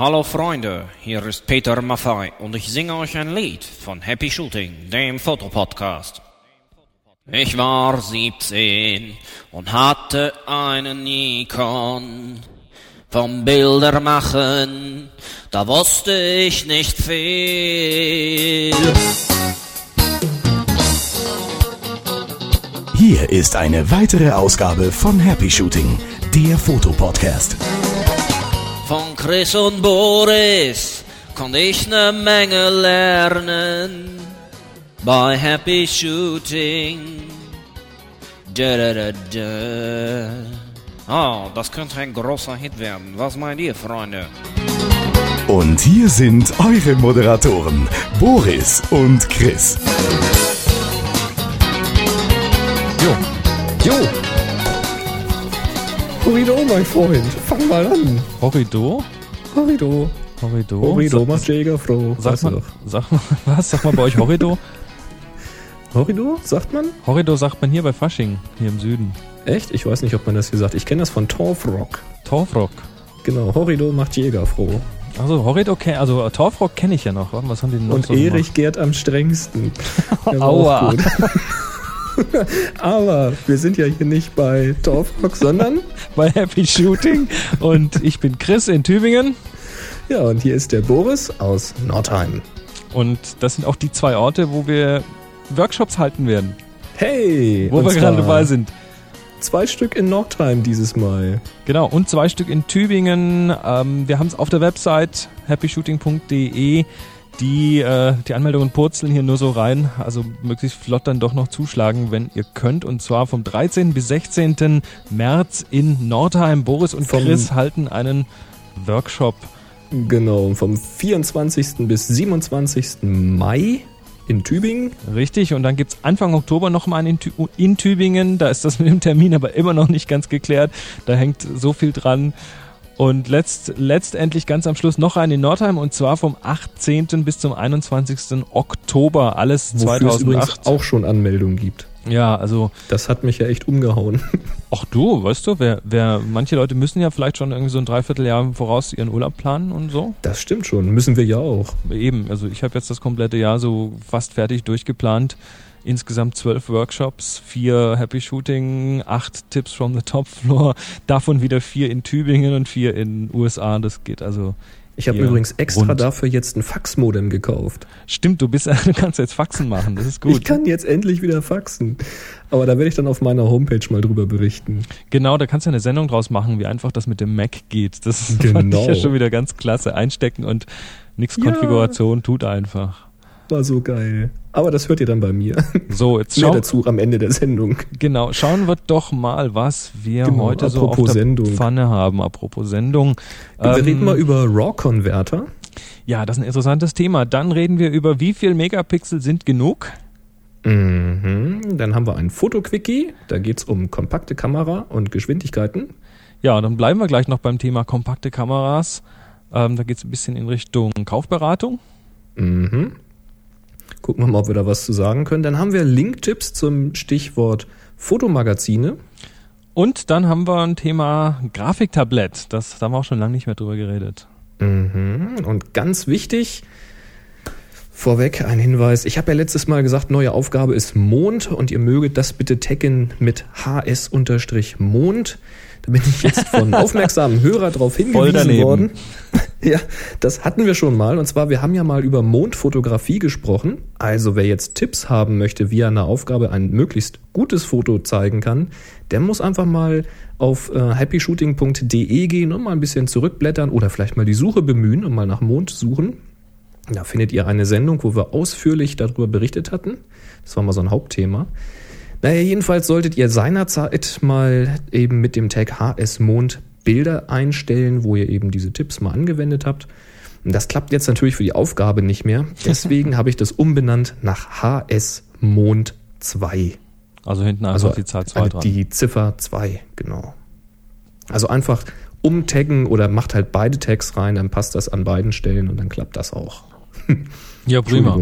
Hallo Freunde, hier ist Peter Maffei und ich singe euch ein Lied von Happy Shooting, dem Fotopodcast. Ich war 17 und hatte einen Nikon. Vom Bildermachen, da wusste ich nicht viel. Hier ist eine weitere Ausgabe von Happy Shooting, der Fotopodcast. Chris und Boris konnte ich ne Menge lernen bei Happy Shooting. Da, da, da, da. Oh, das könnte ein großer Hit werden. Was meint ihr, Freunde? Und hier sind eure Moderatoren, Boris und Chris. Horrido, mein Freund. Fang mal an. Horrido? Horrido. Horrido? Horrido Sa- macht Jäger froh. Sag mal, doch. sag mal, was? Sag mal bei euch Horrido? Horrido, sagt man? Horrido sagt man hier bei Fasching, hier im Süden. Echt? Ich weiß nicht, ob man das hier sagt. Ich kenne das von Torfrock. Torfrock. Genau, Horrido macht Jäger froh. Also Horrido kenn, also äh, Torfrock kenne ich ja noch. Was haben die denn noch Und so Erich gärt am strengsten. Aua. Aber wir sind ja hier nicht bei Torfrock, sondern? Bei Happy Shooting. Und ich bin Chris in Tübingen. ja, und hier ist der Boris aus Nordheim. Und das sind auch die zwei Orte, wo wir Workshops halten werden. Hey! Wo wir gerade dabei sind. Zwei Stück in Nordheim dieses Mal. Genau, und zwei Stück in Tübingen. Ähm, wir haben es auf der Website happyshooting.de. Die, äh, die Anmeldungen purzeln hier nur so rein. Also möglichst flott dann doch noch zuschlagen, wenn ihr könnt. Und zwar vom 13. bis 16. März in Nordheim. Boris und Vom- Chris halten einen Workshop. Genau, und vom 24. bis 27. Mai in Tübingen. Richtig, und dann gibt's Anfang Oktober nochmal einen in, in Tübingen. Da ist das mit dem Termin aber immer noch nicht ganz geklärt. Da hängt so viel dran. Und letzt, letztendlich ganz am Schluss noch einen in Nordheim und zwar vom 18. bis zum 21. Oktober. Alles Wofür es übrigens 2008. auch schon Anmeldungen gibt. Ja, also, Das hat mich ja echt umgehauen. auch du, weißt du, wer, wer, manche Leute müssen ja vielleicht schon irgendwie so ein Dreivierteljahr im voraus ihren Urlaub planen und so. Das stimmt schon, müssen wir ja auch. Eben, also ich habe jetzt das komplette Jahr so fast fertig durchgeplant. Insgesamt zwölf Workshops, vier Happy Shooting, acht Tipps from the Top Floor, davon wieder vier in Tübingen und vier in USA. Das geht also. Ich habe Ja, übrigens extra rund. dafür jetzt ein Faxmodem gekauft. Stimmt, du bist, du kannst jetzt Faxen machen. Das ist Ich gut. kann jetzt endlich wieder faxen. Aber da werde ich dann auf meiner Homepage mal drüber berichten. Genau, da kannst du eine Sendung draus machen, wie einfach das mit dem Mac geht. Das fand ich Genau. ja schon wieder ganz klasse. Einstecken und nix Ja. Konfiguration, tut einfach. War so geil. Aber das hört ihr dann bei mir. So, jetzt Mehr schau, dazu am Ende der Sendung. Genau, schauen wir doch mal, was wir Genau, heute so auf der Sendung. Pfanne haben. Apropos Sendung. Wir Ähm, reden mal über RAW-Converter. Ja, das ist ein interessantes Thema. Dann reden wir über, wie viel Megapixel sind genug? Mhm. Dann haben wir ein Fotoquickie. Da geht's um kompakte Kamera und Geschwindigkeiten. Ja, dann bleiben wir gleich noch beim Thema kompakte Kameras. Ähm, da geht es ein bisschen in Richtung Kaufberatung. Mhm. Gucken wir mal, ob wir da was zu sagen können. Dann haben wir Linktipps zum Stichwort Fotomagazine. Und dann haben wir ein Thema Grafiktablett. Das da haben wir auch schon lange nicht mehr drüber geredet. Mhm. Und ganz wichtig, vorweg ein Hinweis. Ich habe ja letztes Mal gesagt, neue Aufgabe ist Mond und ihr möget das bitte taggen mit hs-mond. Da bin ich jetzt von aufmerksamen Hörer darauf hingewiesen worden. Ja, das hatten wir schon mal. Und zwar, wir haben ja mal über Mondfotografie gesprochen. Also wer jetzt Tipps haben möchte, wie er eine Aufgabe ein möglichst gutes Foto zeigen kann, der muss einfach mal auf äh, happyshooting.de gehen und mal ein bisschen zurückblättern oder vielleicht mal die Suche bemühen und mal nach Mond suchen. Da findet ihr eine Sendung, wo wir ausführlich darüber berichtet hatten. Das war mal so ein Hauptthema. Naja, jedenfalls solltet ihr seinerzeit mal eben mit dem Tag HS Mond Bilder einstellen, wo ihr eben diese Tipps mal angewendet habt. Und das klappt jetzt natürlich für die Aufgabe nicht mehr. Deswegen habe ich das umbenannt nach HS Mond 2. Also hinten einfach Also die Zahl 2 eine- dran. die Ziffer 2, genau. Also einfach umtaggen oder macht halt beide Tags rein, dann passt das an beiden Stellen und dann klappt das auch. ja, prima.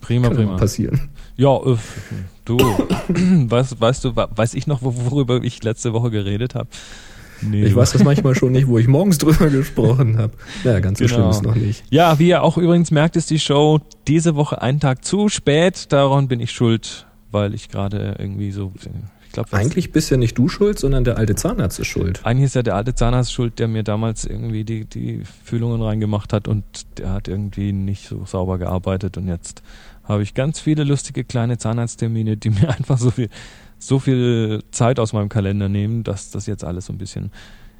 Prima, kann prima. passieren. Ja, äh, du, weißt, weißt du, weiß ich noch, wo- worüber ich letzte Woche geredet habe? Nee. Ich weiß das manchmal schon nicht, wo ich morgens drüber gesprochen habe. Naja, ganz so Genau. schlimm ist noch nicht. Ja, wie ihr auch übrigens merkt, ist die Show diese Woche einen Tag zu spät. Daran bin ich schuld, weil ich gerade irgendwie so, ich glaube, Eigentlich bist ja nicht du schuld, sondern der alte Zahnarzt ist schuld. Eigentlich ist ja der alte Zahnarzt schuld, der mir damals irgendwie die, die Fühlungen reingemacht hat und der hat irgendwie nicht so sauber gearbeitet und jetzt habe ich ganz viele lustige kleine Zahnarzttermine, die mir einfach so viel, so viel Zeit aus meinem Kalender nehmen, dass das jetzt alles so ein bisschen.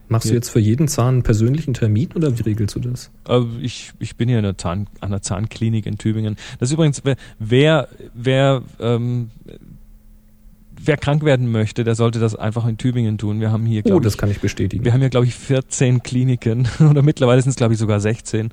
Machst du jetzt für jeden Zahn einen persönlichen Termin oder wie regelst du das? Äh, ich, ich bin hier in der Zahn, an der Zahnklinik in Tübingen. Das ist übrigens, wer, wer, wer, ähm, wer krank werden möchte, der sollte das einfach in Tübingen tun. Wir haben hier, Oh, das ich, kann ich bestätigen. Wir haben ja, glaube ich, 14 Kliniken oder mittlerweile sind es, glaube ich, sogar 16.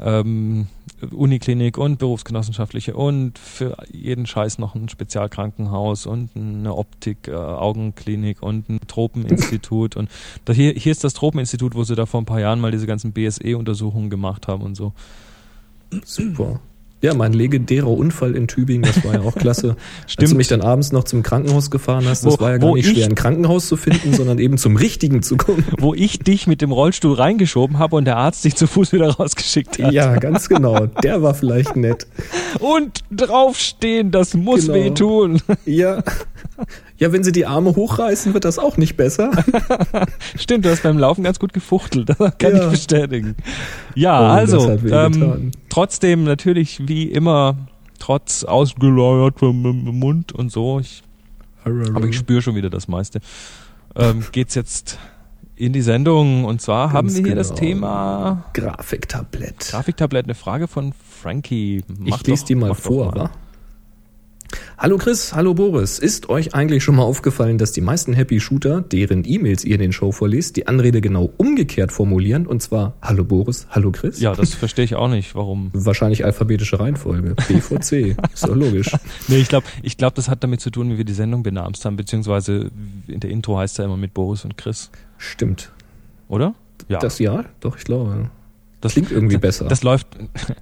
Ähm, Uniklinik und berufsgenossenschaftliche und für jeden Scheiß noch ein Spezialkrankenhaus und eine Optik, äh, Augenklinik und ein Tropeninstitut. und da hier, hier ist das Tropeninstitut, wo sie da vor ein paar Jahren mal diese ganzen BSE-Untersuchungen gemacht haben und so. Super. Ja, mein legendärer Unfall in Tübingen, das war ja auch klasse. Als Stimmt. du mich dann abends noch zum Krankenhaus gefahren hast, das Wo- war ja gar nicht ich- schwer, ein Krankenhaus zu finden, sondern eben zum richtigen zu kommen. Wo ich dich mit dem Rollstuhl reingeschoben habe und der Arzt dich zu Fuß wieder rausgeschickt hat. Ja, ganz genau. Der war vielleicht nett. Und draufstehen, das muss Genau. wehtun. Ja. Ja, wenn sie die Arme hochreißen, wird das auch nicht besser. Stimmt, du hast beim Laufen ganz gut gefuchtelt. Das kann Ja. ich bestätigen. Ja, Oh, also, das ähm, trotzdem natürlich wie immer, trotz ausgeleiert mit Mund und so, ich, aber ich spüre schon wieder das meiste, ähm, geht's jetzt in die Sendung. Und zwar haben wir hier das genau. Thema Grafiktablett. Grafiktablett, eine Frage von Frankie. Mach ich lese die mal vor, wa? Hallo Chris, hallo Boris. Ist euch eigentlich schon mal aufgefallen, dass die meisten Happy Shooter, deren E-Mails ihr in den Show vorlest, die Anrede genau umgekehrt formulieren? Und zwar Hallo Boris, hallo Chris? Ja, das verstehe ich auch nicht, warum. Wahrscheinlich alphabetische Reihenfolge. B vor C. Ist doch logisch. Nee, ich glaube, ich glaub, das hat damit zu tun, wie wir die Sendung benamst haben, beziehungsweise in der Intro heißt er immer mit Boris und Chris, Stimmt. oder? Ja. Das ja? Doch, ich glaube. Das Klingt irgendwie besser. Das läuft.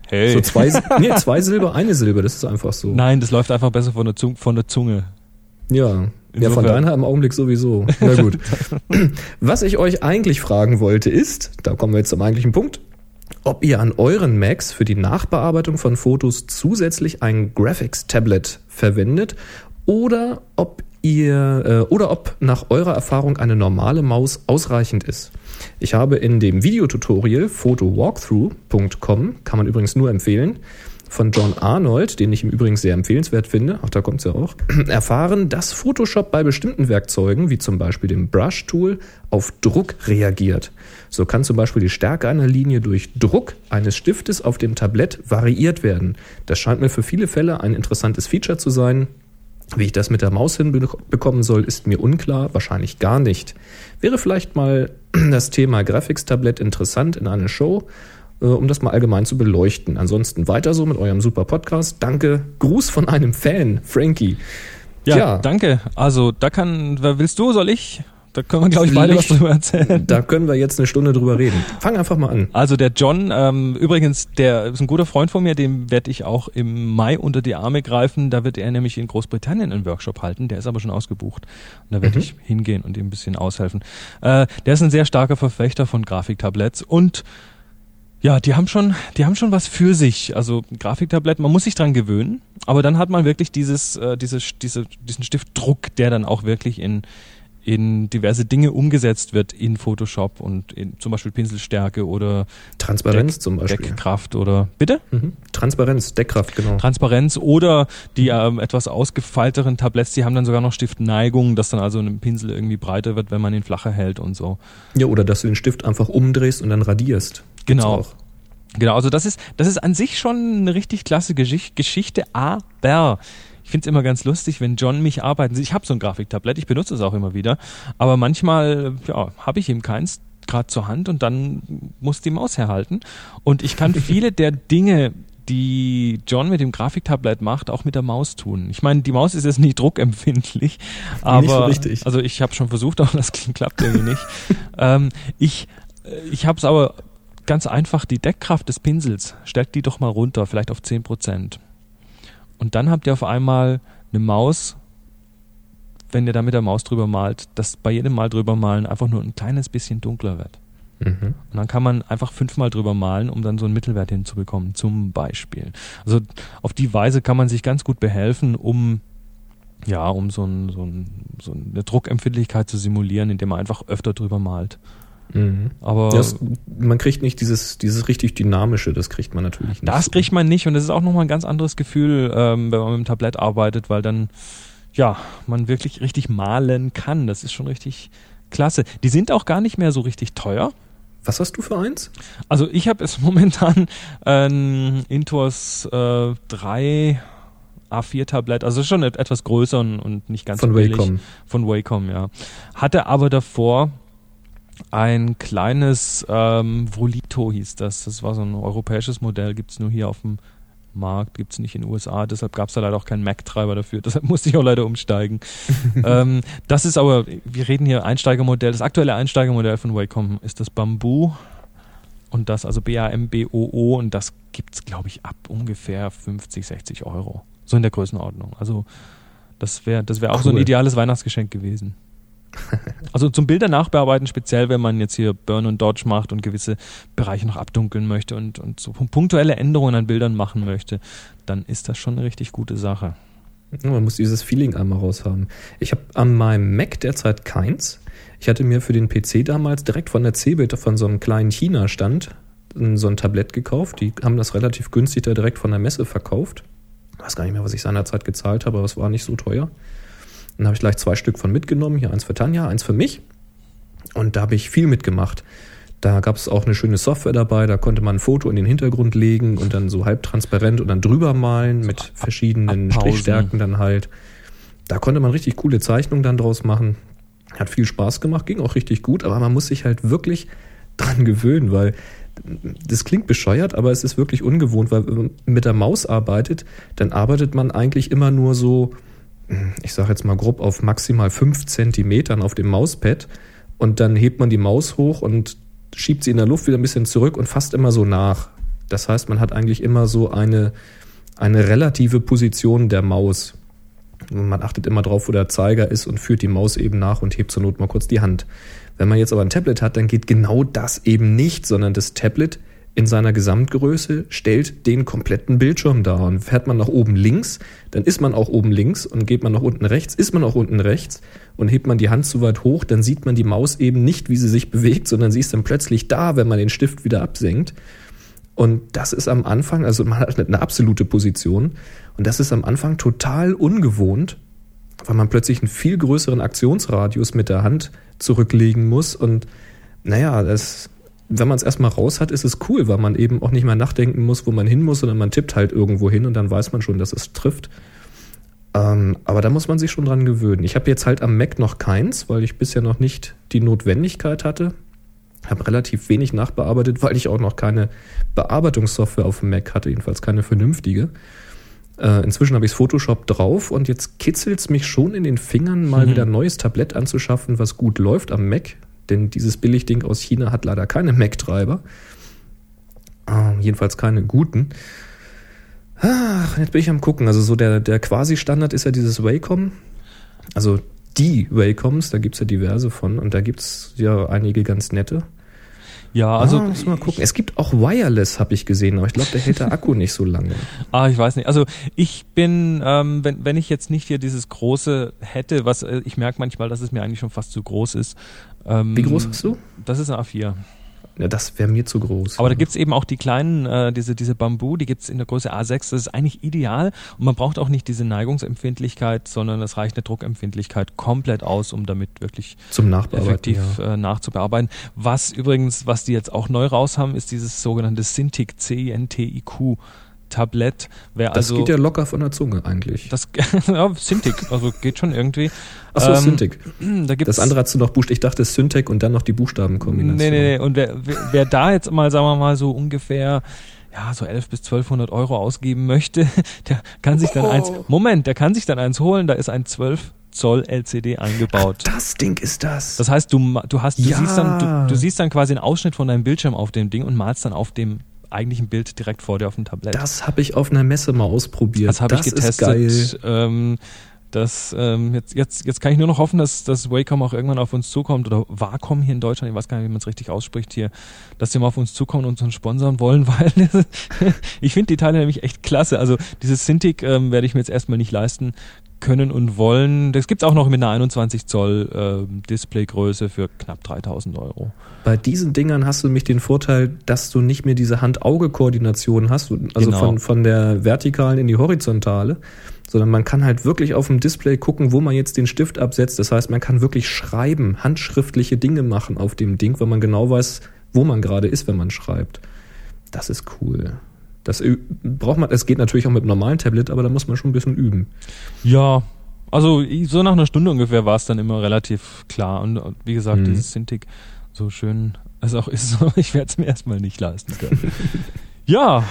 Hey. so zwei, nee, zwei Silber, eine Silber, das ist einfach so. Nein, das läuft einfach besser von der Zunge. Von der Zunge. Ja. Ja, von Insofern. deiner im Augenblick sowieso. Na gut. Was ich euch eigentlich fragen wollte ist, da kommen wir jetzt zum eigentlichen Punkt, ob ihr an euren Macs für die Nachbearbeitung von Fotos zusätzlich ein Graphics-Tablet verwendet oder ob ihr äh, oder ob nach eurer Erfahrung eine normale Maus ausreichend ist. Ich habe in dem Videotutorial photowalkthrough.com, kann man übrigens nur empfehlen, von John Arnold, den ich im Übrigen sehr empfehlenswert finde, ach da kommt's ja auch, erfahren, dass Photoshop bei bestimmten Werkzeugen, wie zum Beispiel dem Brush-Tool, auf Druck reagiert. So kann zum Beispiel die Stärke einer Linie durch Druck eines Stiftes auf dem Tablett variiert werden. Das scheint mir für viele Fälle ein interessantes Feature zu sein. Wie ich das mit der Maus hinbekommen soll, ist mir unklar, wahrscheinlich gar nicht. Wäre vielleicht mal das Thema Graphics-Tablett interessant in einer Show, äh, um das mal allgemein zu beleuchten. Ansonsten weiter so mit eurem super Podcast. Danke. Gruß von einem Fan, Frankie. Ja, Tja. danke. Also, da kann, wer willst du, soll ich? Da können wir, glaube ich, beide was Licht. drüber erzählen. Da können wir jetzt eine Stunde drüber reden. Fang einfach mal an. Also der John, ähm, übrigens, der ist ein guter Freund von mir, dem werde ich auch im Mai unter die Arme greifen. Da wird er nämlich in Großbritannien einen Workshop halten, der ist aber schon ausgebucht. Und da werde ich hingehen und ihm ein bisschen aushelfen. Äh, der ist ein sehr starker Verfechter von Grafiktabletts und ja, die haben schon, die haben schon was für sich. Also Grafiktablett, man muss sich dran gewöhnen, aber dann hat man wirklich dieses, äh, diese, diese, diesen Stiftdruck, der dann auch wirklich in in diverse Dinge umgesetzt wird in Photoshop und in zum Beispiel Pinselstärke oder Transparenz Deck- zum Beispiel. Deckkraft oder bitte Mhm. Transparenz, Deckkraft, genau. Transparenz oder die ähm, etwas ausgefeilteren Tabletts, die haben dann sogar noch Stiftneigung, dass dann also ein Pinsel irgendwie breiter wird, wenn man ihn flacher hält und so. Ja, oder dass du den Stift einfach umdrehst und dann radierst. Genau. Genau, also das ist, das ist an sich schon eine richtig klasse Geschichte, Geschichte aber finde es immer ganz lustig, wenn John mich arbeiten sieht. Ich habe so ein Grafiktablett, ich benutze es auch immer wieder, aber manchmal ja, habe ich eben keins gerade zur Hand und dann muss die Maus herhalten. Und ich kann viele der Dinge, die John mit dem Grafiktablett macht, auch mit der Maus tun. Ich meine, die Maus ist jetzt nicht druckempfindlich, aber so richtig. also ich habe schon versucht, aber das klappt irgendwie nicht. ähm, ich äh, ich habe es aber ganz einfach, die Deckkraft des Pinsels, stellt die doch mal runter, vielleicht auf 10%. Und dann habt ihr auf einmal eine Maus wenn ihr da mit der Maus drüber malt, dass bei jedem Mal drüber malen einfach nur ein kleines bisschen dunkler wird. Mhm. Und dann kann man einfach fünfmal drüber malen, um dann so einen Mittelwert hinzubekommen, zum Beispiel. Also auf die Weise kann man sich ganz gut behelfen, um ja, um so, ein, so, ein, so eine Druckempfindlichkeit zu simulieren, indem man einfach öfter drüber malt. Mhm. Aber Das, man kriegt nicht dieses, dieses richtig dynamische, das kriegt man natürlich nicht. das kriegt man nicht und das ist auch nochmal ein ganz anderes Gefühl, ähm, wenn man mit dem Tablett arbeitet, weil dann ja, man wirklich richtig malen kann. Das ist schon richtig klasse. Die sind auch gar nicht mehr so richtig teuer. Was hast du für eins? Also ich habe es momentan ein Intus äh, 3 A4-Tablett, also schon et- etwas größer und, und nicht ganz Von so billig. Wacom. Von Wacom, ja. Hatte aber davor ein kleines ähm, Volito hieß das. Das war so ein europäisches Modell, gibt's nur hier auf dem Markt, gibt's nicht in den USA, deshalb gab's da leider auch keinen Mac-Treiber dafür, deshalb musste ich auch leider umsteigen. ähm, das ist aber, wir reden hier Einsteigermodell, das aktuelle Einsteigermodell von Wacom ist das Bamboo und das, also B-A-M-B-O-O und das gibt's glaube ich, ab ungefähr 50, 60 Euro. So in der Größenordnung. Also das wäre das wäre auch so ein Cool. ideales Weihnachtsgeschenk gewesen. Also zum Bilder nachbearbeiten, speziell wenn man jetzt hier Burn und Dodge macht und gewisse Bereiche noch abdunkeln möchte und, und so punktuelle Änderungen an Bildern machen möchte, dann ist das schon eine richtig gute Sache. Man muss dieses Feeling einmal raushaben. Ich habe an meinem Mac derzeit keins. Ich hatte mir für den PC damals direkt von der Cebit von so einem kleinen China-Stand so ein Tablett gekauft. Die haben das relativ günstig da direkt von der Messe verkauft. Ich weiß gar nicht mehr, was ich seinerzeit gezahlt habe, aber es war nicht so teuer. Dann habe ich gleich zwei Stück von mitgenommen. Hier eins für Tanja, eins für mich. Und da habe ich viel mitgemacht. Da gab es auch eine schöne Software dabei, da konnte man ein Foto in den Hintergrund legen und dann so halbtransparent und dann drüber malen mit verschiedenen abpausen. Strichstärken dann halt. Da konnte man richtig coole Zeichnungen dann draus machen. Hat viel Spaß gemacht, ging auch richtig gut, aber man muss sich halt wirklich dran gewöhnen, weil das klingt bescheuert, aber es ist wirklich ungewohnt, weil wenn man mit der Maus arbeitet, dann arbeitet man eigentlich immer nur so, ich sage jetzt mal grob auf maximal fünf Zentimetern auf dem Mauspad und dann hebt man die Maus hoch und schiebt sie in der Luft wieder ein bisschen zurück und fasst immer so nach. Das heißt, man hat eigentlich immer so eine, eine relative Position der Maus. Man achtet immer drauf, wo der Zeiger ist und führt die Maus eben nach und hebt zur Not mal kurz die Hand. Wenn man jetzt aber ein Tablet hat, dann geht genau das eben nicht, sondern das Tablet in seiner Gesamtgröße stellt den kompletten Bildschirm dar. Und fährt man nach oben links, dann ist man auch oben links und geht man nach unten rechts, ist man auch unten rechts und hebt man die Hand zu weit hoch, dann sieht man die Maus eben nicht, wie sie sich bewegt, sondern sie ist dann plötzlich da, wenn man den Stift wieder absenkt. Und das ist am Anfang, also man hat eine absolute Position und das ist am Anfang total ungewohnt, weil man plötzlich einen viel größeren Aktionsradius mit der Hand zurücklegen muss und naja, das, wenn man es erstmal raus hat, ist es cool, weil man eben auch nicht mehr nachdenken muss, wo man hin muss, sondern man tippt halt irgendwo hin und dann weiß man schon, dass es trifft. Ähm, aber da muss man sich schon dran gewöhnen. Ich habe jetzt halt am Mac noch keins, weil ich bisher noch nicht die Notwendigkeit hatte. Habe relativ wenig nachbearbeitet, weil ich auch noch keine Bearbeitungssoftware auf dem Mac hatte, jedenfalls keine vernünftige. Äh, inzwischen habe ich Photoshop drauf und jetzt kitzelt es mich schon in den Fingern, mal Mhm. wieder ein neues Tablett anzuschaffen, was gut läuft am Mac. Denn dieses Billigding aus China hat leider keine Mac-Treiber. Ah, jedenfalls keine guten. Ach, jetzt bin ich am gucken. Also so der, der Quasi-Standard ist ja dieses Wacom. Also die Wacoms, da gibt's ja diverse von und da gibt's ja einige ganz nette. Ja, also ah, muss mal gucken. Es gibt auch Wireless, habe ich gesehen, aber ich glaube, da hält der Akku nicht so lange. Ah, ich weiß nicht. Also ich bin, ähm, wenn, wenn ich jetzt nicht hier dieses große hätte, was äh, ich merke manchmal, dass es mir eigentlich schon fast zu groß ist. Ähm, Wie groß hast du? Das ist ein A4. Ja, das wäre mir zu groß. Aber da gibt's eben auch die kleinen, äh, diese, diese Bambu, die gibt's in der Größe A6. Das ist eigentlich ideal und man braucht auch nicht diese Neigungsempfindlichkeit, sondern es reicht eine Druckempfindlichkeit komplett aus, um damit wirklich zum effektiv ja. äh, nachzubearbeiten. Was übrigens, was die jetzt auch neu raus haben, ist dieses sogenannte Cintiq, C-I-N-T-I-Q Tablett. Wer Das also geht ja locker von der Zunge eigentlich. das ja, Cintiq, also geht schon irgendwie. Achso, ähm, Syntax. Da gibt's Das andere hast du noch Buchstaben. Ich dachte Syntax und dann noch die Buchstabenkombination. Nee, nee, nee. Und wer, wer, da jetzt mal, sagen wir mal, so ungefähr ja, so 11 bis 1200 Euro ausgeben möchte, der kann sich dann Oh. eins, Moment, der kann sich dann eins holen, da ist ein 12 Zoll LCD eingebaut. Das Ding ist das. Das heißt, du, du hast, du Ja. siehst dann, du, du siehst dann quasi einen Ausschnitt von deinem Bildschirm auf dem Ding und malst dann auf dem eigentlichen Bild direkt vor dir auf dem Tablett. Das habe ich auf einer Messe mal ausprobiert. Das habe ich Ist geil. getestet. Ähm, Das, ähm, jetzt, jetzt, jetzt kann ich nur noch hoffen, dass, dass Wacom auch irgendwann auf uns zukommt oder Wacom hier in Deutschland, ich weiß gar nicht, wie man es richtig ausspricht hier, dass die mal auf uns zukommen und uns sponsern wollen, weil ich finde die Teile nämlich echt klasse. Also dieses Cintiq ähm, werde ich mir jetzt erstmal nicht leisten können und wollen. Das gibt's auch noch mit einer 21 Zoll äh, Displaygröße für knapp 3000 Euro. Bei diesen Dingern hast du nämlich den Vorteil, dass du nicht mehr diese Hand-Auge-Koordination hast, also Genau. von, von der vertikalen in die horizontale, sondern man kann halt wirklich auf dem Display gucken, wo man jetzt den Stift absetzt. Das heißt, man kann wirklich schreiben, handschriftliche Dinge machen auf dem Ding, weil man genau weiß, wo man gerade ist, wenn man schreibt. Das ist cool. Das braucht man, es geht natürlich auch mit einem normalen Tablet, aber da muss man schon ein bisschen üben. Ja, also so nach einer Stunde ungefähr war es dann immer relativ klar. Und wie gesagt, Mhm. dieses Cintiq, so schön es auch ist, ich werde es mir erstmal nicht leisten können. ja,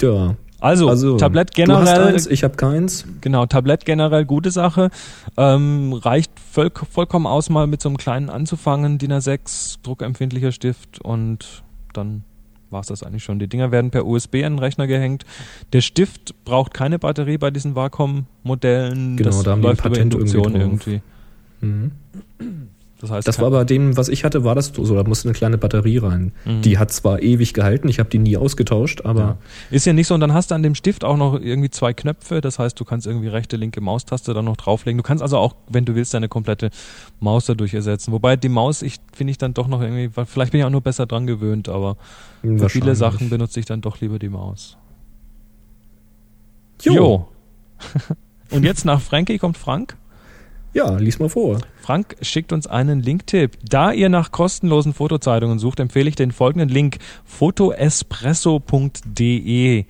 Ja. also, Also, Tablett du hast generell, eins, ich habe keins. genau, Tablett generell gute Sache. Ähm, reicht voll, vollkommen aus, mal mit so einem kleinen anzufangen, DIN A6, druckempfindlicher Stift und dann war's das eigentlich schon. Die Dinger werden per USB an den Rechner gehängt. Der Stift braucht keine Batterie bei diesen Wacom-Modellen. Genau, das da haben die läuft über Patent Induktion irgendwie irgendwie. Mhm. Das heißt, Das war bei dem, was ich hatte, war das so, da musste eine kleine Batterie rein. Mhm. Die hat zwar ewig gehalten, ich habe die nie ausgetauscht, aber ja. ist ja nicht so. Und dann hast du an dem Stift auch noch irgendwie zwei Knöpfe. Das heißt, du kannst irgendwie rechte, linke Maustaste dann noch drauflegen. Du kannst also auch, wenn du willst, deine komplette Maus dadurch ersetzen. Wobei die Maus, ich finde ich dann doch noch irgendwie, vielleicht bin ich auch nur besser dran gewöhnt, aber für viele. Sachen benutze ich dann doch lieber die Maus. Jo. Und jetzt nach Frankie kommt Frank. Ja, lies mal vor. Frank schickt uns einen Linktipp. Da ihr nach kostenlosen Fotozeitungen sucht, empfehle ich den folgenden Link: fotoespresso.de.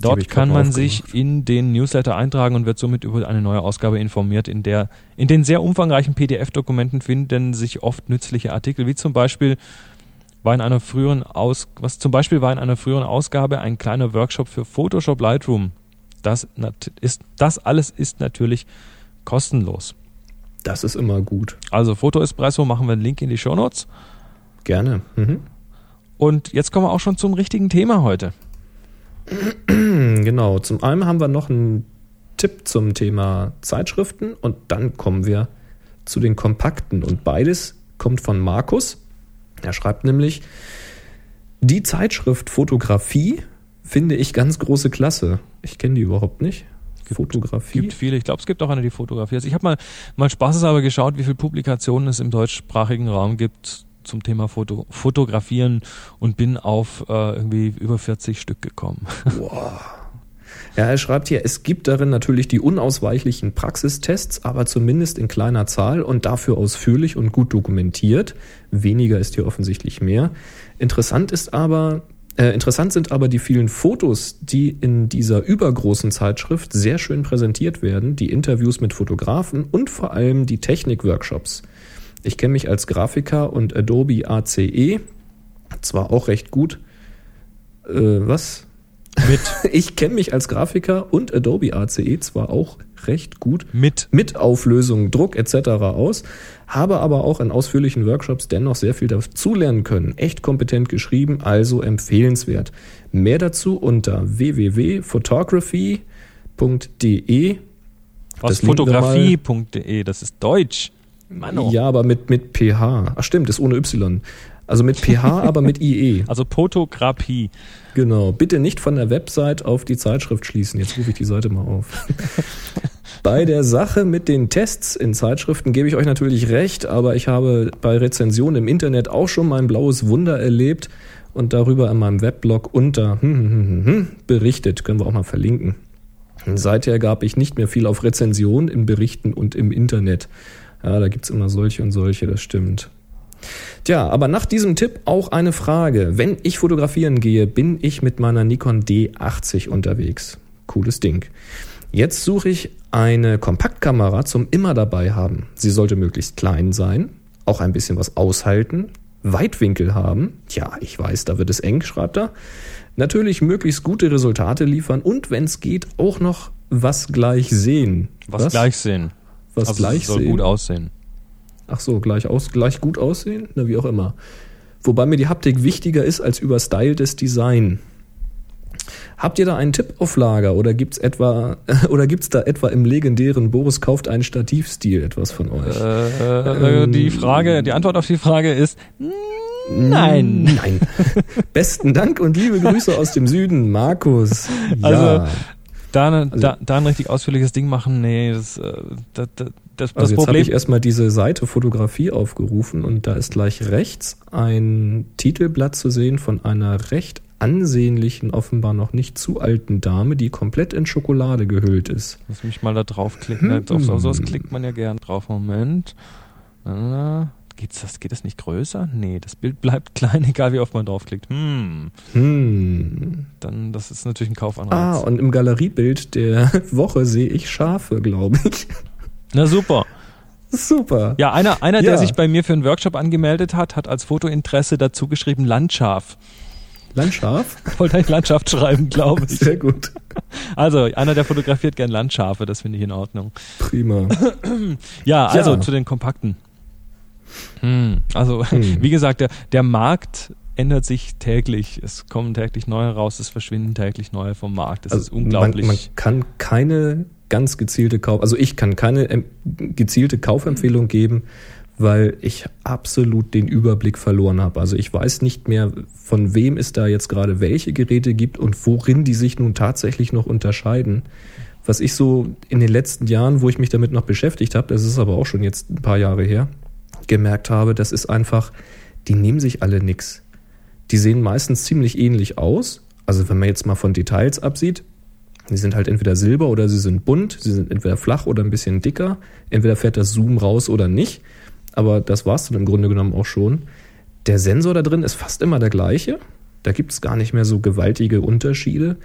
Dort kann man sich in den Newsletter eintragen und wird somit über eine neue Ausgabe informiert. In der, in den sehr umfangreichen PDF-Dokumenten finden sich oft nützliche Artikel, wie zum Beispiel war in einer früheren Aus, was zum Beispiel war in einer früheren Ausgabe ein kleiner Workshop für Photoshop Lightroom. Das ist, das alles ist natürlich kostenlos. Das ist immer gut. Also Foto Espresso machen wir einen Link in die Shownotes. Gerne. Mhm. Und jetzt kommen wir auch schon zum richtigen Thema heute. Genau. Zum einen haben wir noch einen Tipp zum Thema Zeitschriften und dann kommen wir zu den kompakten. Und beides kommt von Markus. Er schreibt nämlich, die Zeitschrift Fotografie finde ich ganz große Klasse. Ich kenne die überhaupt nicht. Fotografie. Gibt viele. Ich glaube, es gibt auch eine, die fotografiert. Also ich habe mal, mal spaßeshalber geschaut, wie viele Publikationen es im deutschsprachigen Raum gibt zum Thema Foto, Fotografieren und bin auf äh, irgendwie über 40 Stück gekommen. Ja, er schreibt hier, es gibt darin natürlich die unausweichlichen Praxistests, aber zumindest in kleiner Zahl und dafür ausführlich und gut dokumentiert. Weniger ist hier offensichtlich mehr. Interessant ist aber, äh, interessant sind aber die vielen Fotos, die in dieser übergroßen Zeitschrift sehr schön präsentiert werden, die Interviews mit Fotografen und vor allem die Technikworkshops. Ich kenne mich als Grafiker und Adobe ACE zwar auch recht gut. Äh, was? Mit, Ich kenne mich als Grafiker und Adobe ACE zwar auch recht gut mit. mit Auflösung, Druck etc. aus, habe aber auch in ausführlichen Workshops dennoch sehr viel dazulernen können. Echt kompetent geschrieben, also empfehlenswert. Mehr dazu unter www.photography.de. Was mal. fotografie.de, das ist Deutsch. Mano. Ja, aber mit, mit PH. Ach stimmt, ist ohne Y. Also mit PH, aber mit IE. Also Fotografie. Genau. Bitte nicht von der Website auf die Zeitschrift schließen. Jetzt rufe ich die Seite mal auf. bei der Sache mit den Tests in Zeitschriften gebe ich euch natürlich recht, aber ich habe bei Rezensionen im Internet auch schon mein blaues Wunder erlebt und darüber in meinem Weblog unter hm, hm, hm, berichtet. Können wir auch mal verlinken. Seither gab ich nicht mehr viel auf Rezensionen in Berichten und im Internet. Ja, da gibt's immer solche und solche, das stimmt. Tja, aber nach diesem Tipp auch eine Frage. Wenn ich fotografieren gehe, bin ich mit meiner Nikon D80 unterwegs. Cooles Ding. Jetzt suche ich eine Kompaktkamera zum immer dabei haben. Sie sollte möglichst klein sein, auch ein bisschen was aushalten, Weitwinkel haben. Tja, ich weiß, da wird es eng, schreibt er. Natürlich möglichst gute Resultate liefern und wenn es geht, auch noch was gleich sehen. Was, gleich sehen. Was also gleich soll sehen. gut aussehen. Ach so, gleich, aus, gleich gut aussehen? Na, wie auch immer. Wobei mir die Haptik wichtiger ist als überstyltes Design. Habt ihr da einen Tipp auf Lager oder gibt's etwa oder gibt's da etwa im legendären Boris kauft einen Stativstil etwas von euch? Äh, ähm, die Frage, die Antwort auf die Frage ist nein. Nein. Besten Dank und liebe Grüße aus dem Süden, Markus. Ja. Also da, also, da, da ein richtig ausführliches Ding machen, nee, das, äh, das, das, das also jetzt habe ich erstmal diese Seite Fotografie aufgerufen und da ist gleich rechts ein Titelblatt zu sehen von einer recht ansehnlichen, offenbar noch nicht zu alten Dame, die komplett in Schokolade gehüllt ist. Lass mich mal da draufklicken. Hm. Auf sowas klickt man ja gern drauf. Moment. Geht's das, geht das nicht größer? Nee, das Bild bleibt klein, egal wie oft man draufklickt. Hm. Hm. Dann, das ist natürlich ein Kaufanreiz. Ah, und im Galeriebild der Woche sehe ich Schafe, glaube ich. Na super. Super. Ja, einer, einer ja. der sich bei mir für einen Workshop angemeldet hat, hat als Fotointeresse dazu geschrieben Landschaf. Landschaf? Wollte eigentlich Landschaft schreiben, glaube ich. Sehr gut. Also, einer, der fotografiert gern Landschafe, das finde ich in Ordnung. Prima. ja, also ja. zu den kompakten. Hm, also, hm. wie gesagt, der, der Markt ändert sich täglich. Es kommen täglich neue raus, es verschwinden täglich neue vom Markt. Das also ist unglaublich. Man, man kann keine ganz gezielte Kauf, also ich kann keine gezielte Kaufempfehlung geben, weil ich absolut den Überblick verloren habe. Also ich weiß nicht mehr, von wem es da jetzt gerade welche Geräte gibt und worin die sich nun tatsächlich noch unterscheiden. Was ich so in den letzten Jahren, wo ich mich damit noch beschäftigt habe, das ist aber auch schon jetzt ein paar Jahre her, gemerkt habe, das ist einfach, die nehmen sich alle nix. Die sehen meistens ziemlich ähnlich aus. Also wenn man jetzt mal von Details absieht, die sind halt entweder silber oder sie sind bunt, sie sind entweder flach oder ein bisschen dicker, entweder fährt das Zoom raus oder nicht aber das war es dann im Grunde genommen auch schon. Der Sensor da drin ist fast immer der gleiche. Da gibt es gar nicht mehr so gewaltige Unterschiede.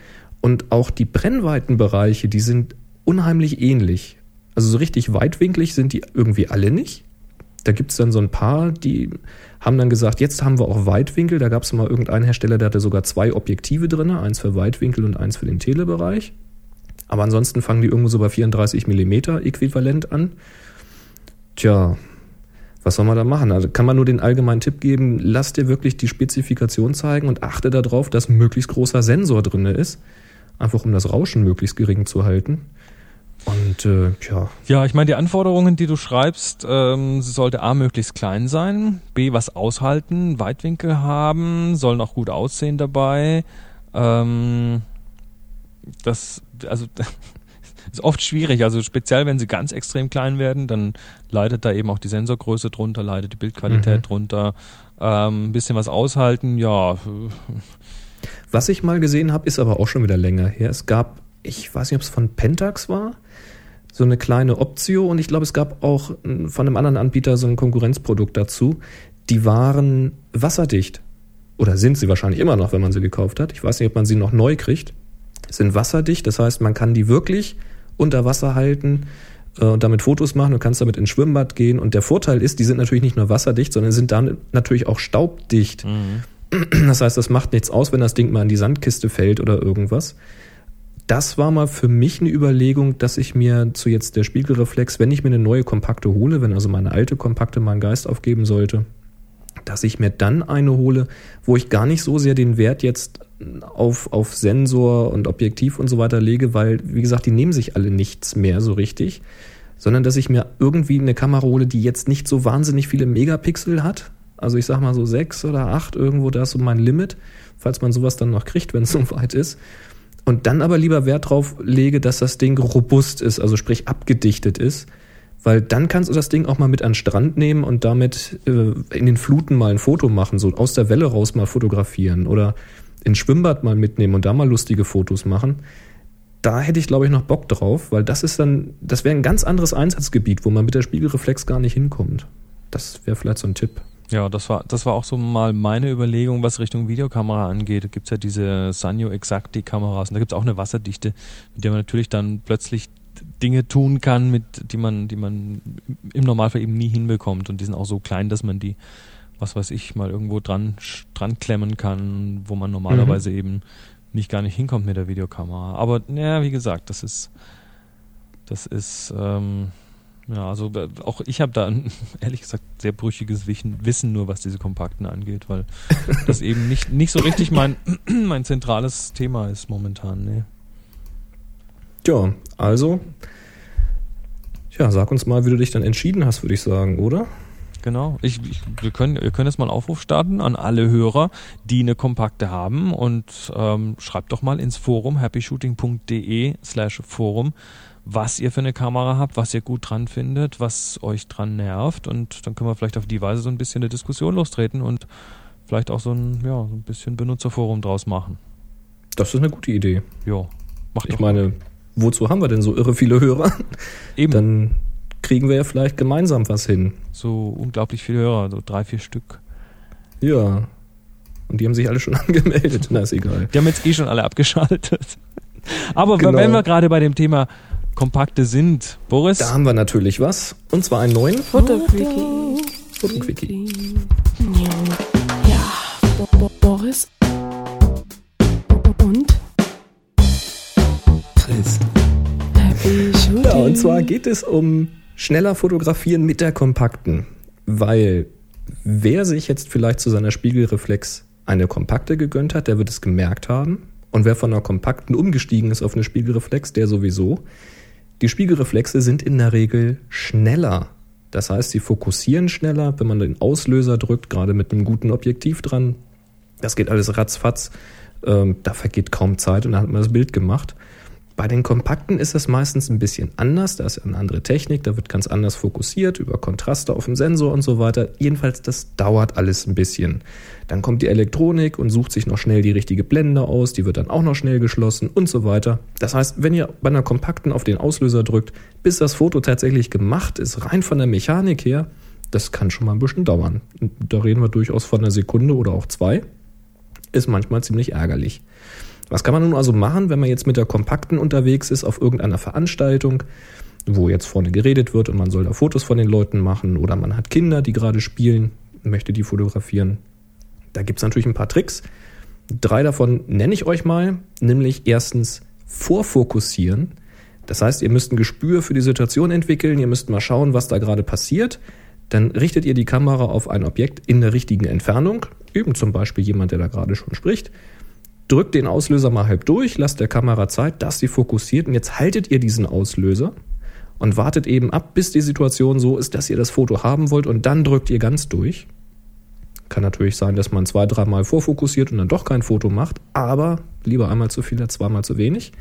Und auch die Brennweitenbereiche, die sind unheimlich ähnlich. Also so richtig weitwinklig sind die irgendwie alle nicht. Da gibt es dann so ein paar, die haben dann gesagt, jetzt haben wir auch Weitwinkel. Da gab es mal irgendeinen Hersteller, der hatte sogar zwei Objektive drin, eins für Weitwinkel und eins für den Telebereich. Aber ansonsten fangen die irgendwo so bei 34 Millimeter äquivalent an. Tja, was soll man da machen? Also kann man nur den allgemeinen Tipp geben, lass dir wirklich die Spezifikation zeigen und achte darauf, dass möglichst großer Sensor drin ist. Einfach um das Rauschen möglichst gering zu halten. Und äh, ja. Ja, ich meine, die Anforderungen, die du schreibst, ähm, sollte A möglichst klein sein, B was aushalten, Weitwinkel haben, sollen auch gut aussehen dabei. Ähm, das, also ist oft schwierig. Also speziell, wenn sie ganz extrem klein werden, dann leidet da eben auch die Sensorgröße drunter, leidet die Bildqualität mhm. drunter. Ähm, ein bisschen was aushalten, ja. Was ich mal gesehen habe, ist aber auch schon wieder länger her. Es gab, ich weiß nicht, ob es von Pentax war, so eine kleine Optio und ich glaube, es gab auch von einem anderen Anbieter so ein Konkurrenzprodukt dazu. Die waren wasserdicht. Oder sind sie wahrscheinlich immer noch, wenn man sie gekauft hat. Ich weiß nicht, ob man sie noch neu kriegt. Sind wasserdicht, das heißt, man kann die wirklich unter Wasser halten äh, und damit Fotos machen. Du kannst damit ins Schwimmbad gehen. Und der Vorteil ist, die sind natürlich nicht nur wasserdicht, sondern sind dann natürlich auch staubdicht. Mhm. Das heißt, das macht nichts aus, wenn das Ding mal in die Sandkiste fällt oder irgendwas. Das war mal für mich eine Überlegung, dass ich mir zu jetzt der Spiegelreflex, wenn ich mir eine neue Kompakte hole, wenn also meine alte Kompakte meinen Geist aufgeben sollte, dass ich mir dann eine hole, wo ich gar nicht so sehr den Wert jetzt auf, auf Sensor und Objektiv und so weiter lege, weil, wie gesagt, die nehmen sich alle nichts mehr so richtig, sondern dass ich mir irgendwie eine Kamera hole, die jetzt nicht so wahnsinnig viele Megapixel hat. Also ich sag mal so sechs oder acht irgendwo, da ist so mein Limit, falls man sowas dann noch kriegt, wenn es so weit ist. Und dann aber lieber Wert drauf lege, dass das Ding robust ist, also sprich abgedichtet ist weil dann kannst du das Ding auch mal mit an den Strand nehmen und damit äh, in den Fluten mal ein Foto machen, so aus der Welle raus mal fotografieren oder ins Schwimmbad mal mitnehmen und da mal lustige Fotos machen. Da hätte ich, glaube ich, noch Bock drauf, weil das ist dann, das wäre ein ganz anderes Einsatzgebiet, wo man mit der Spiegelreflex gar nicht hinkommt. Das wäre vielleicht so ein Tipp. Ja, das war, das war auch so mal meine Überlegung, was Richtung Videokamera angeht. Da gibt es ja diese Sanyo Exacti Kameras und da gibt es auch eine Wasserdichte, mit der man natürlich dann plötzlich Dinge tun kann, mit, die man, die man im Normalfall eben nie hinbekommt. Und die sind auch so klein, dass man die, was weiß ich, mal irgendwo dran, dran klemmen kann, wo man normalerweise mhm. eben nicht gar nicht hinkommt mit der Videokamera. Aber naja, wie gesagt, das ist, das ist, ähm, Ja, also auch ich habe da ein, ehrlich gesagt sehr brüchiges Wissen, Wissen nur, was diese Kompakten angeht, weil das eben nicht, nicht so richtig mein, mein zentrales Thema ist momentan. Nee. Ja, also, ja, sag uns mal, wie du dich dann entschieden hast, würde ich sagen, oder? Genau. Ich, ich, wir, können, wir können jetzt mal einen Aufruf starten an alle Hörer, die eine Kompakte haben und ähm, schreibt doch mal ins Forum happyshooting.de slash Forum, was ihr für eine Kamera habt, was ihr gut dran findet, was euch dran nervt und dann können wir vielleicht auf die Weise so ein bisschen eine Diskussion lostreten und vielleicht auch so ein, ja, so ein bisschen Benutzerforum draus machen. Das ist eine gute Idee. Ja, macht Ich meine, wozu haben wir denn so irre viele Hörer? eben Dann kriegen wir ja vielleicht gemeinsam was hin. so unglaublich viele Hörer, so drei, vier Stück. Ja. Und die haben sich alle schon angemeldet. Na, ist egal. Die haben jetzt eh schon alle abgeschaltet. Aber Genau. wenn wir gerade bei dem Thema Kompakte sind, Boris, Da haben wir natürlich was. Und zwar einen neuen Fotoquickie. Fotoquickie. Ja, Bo Boris. Shooting. Ja, und zwar geht es um schneller fotografieren mit der kompakten. Weil wer sich jetzt vielleicht zu seiner Spiegelreflex eine kompakte gegönnt hat, der wird es gemerkt haben. Und wer von einer kompakten umgestiegen ist auf eine Spiegelreflex, der sowieso. Die Spiegelreflexe sind in der Regel schneller. Das heißt, sie fokussieren schneller, wenn man den Auslöser drückt, gerade mit einem guten Objektiv dran. Das geht alles ratzfatz. Ähm, da vergeht kaum Zeit und dann hat man das Bild gemacht. Bei den kompakten ist es meistens ein bisschen anders. Da ist eine andere Technik, da wird ganz anders fokussiert über Kontraste auf dem Sensor und so weiter. Jedenfalls, das dauert alles ein bisschen. Dann kommt die Elektronik und sucht sich noch schnell die richtige Blende aus, die wird dann auch noch schnell geschlossen und so weiter. Das heißt, wenn ihr bei einer kompakten auf den Auslöser drückt, bis das Foto tatsächlich gemacht ist, rein von der Mechanik her, das kann schon mal ein bisschen dauern. Da reden wir durchaus von einer Sekunde oder auch zwei. Ist manchmal ziemlich ärgerlich. Was kann man nun also machen, wenn man jetzt mit der kompakten unterwegs ist auf irgendeiner Veranstaltung, wo jetzt vorne geredet wird und man soll da Fotos von den Leuten machen oder man hat Kinder, die gerade spielen, möchte die fotografieren. Da gibt es natürlich ein paar Tricks. Drei davon nenne ich euch mal, nämlich erstens vorfokussieren. Das heißt, ihr müsst ein Gespür für die Situation entwickeln, ihr müsst mal schauen, was da gerade passiert. Dann richtet ihr die Kamera auf ein Objekt in der richtigen Entfernung, eben zum Beispiel jemand, der da gerade schon spricht drückt den Auslöser mal halb durch, lasst der Kamera Zeit, dass sie fokussiert und jetzt haltet ihr diesen Auslöser und wartet eben ab, bis die Situation so ist, dass ihr das Foto haben wollt und dann drückt ihr ganz durch. Kann natürlich sein, dass man zwei, dreimal vorfokussiert und dann doch kein Foto macht, aber lieber einmal zu viel als zweimal zu wenig.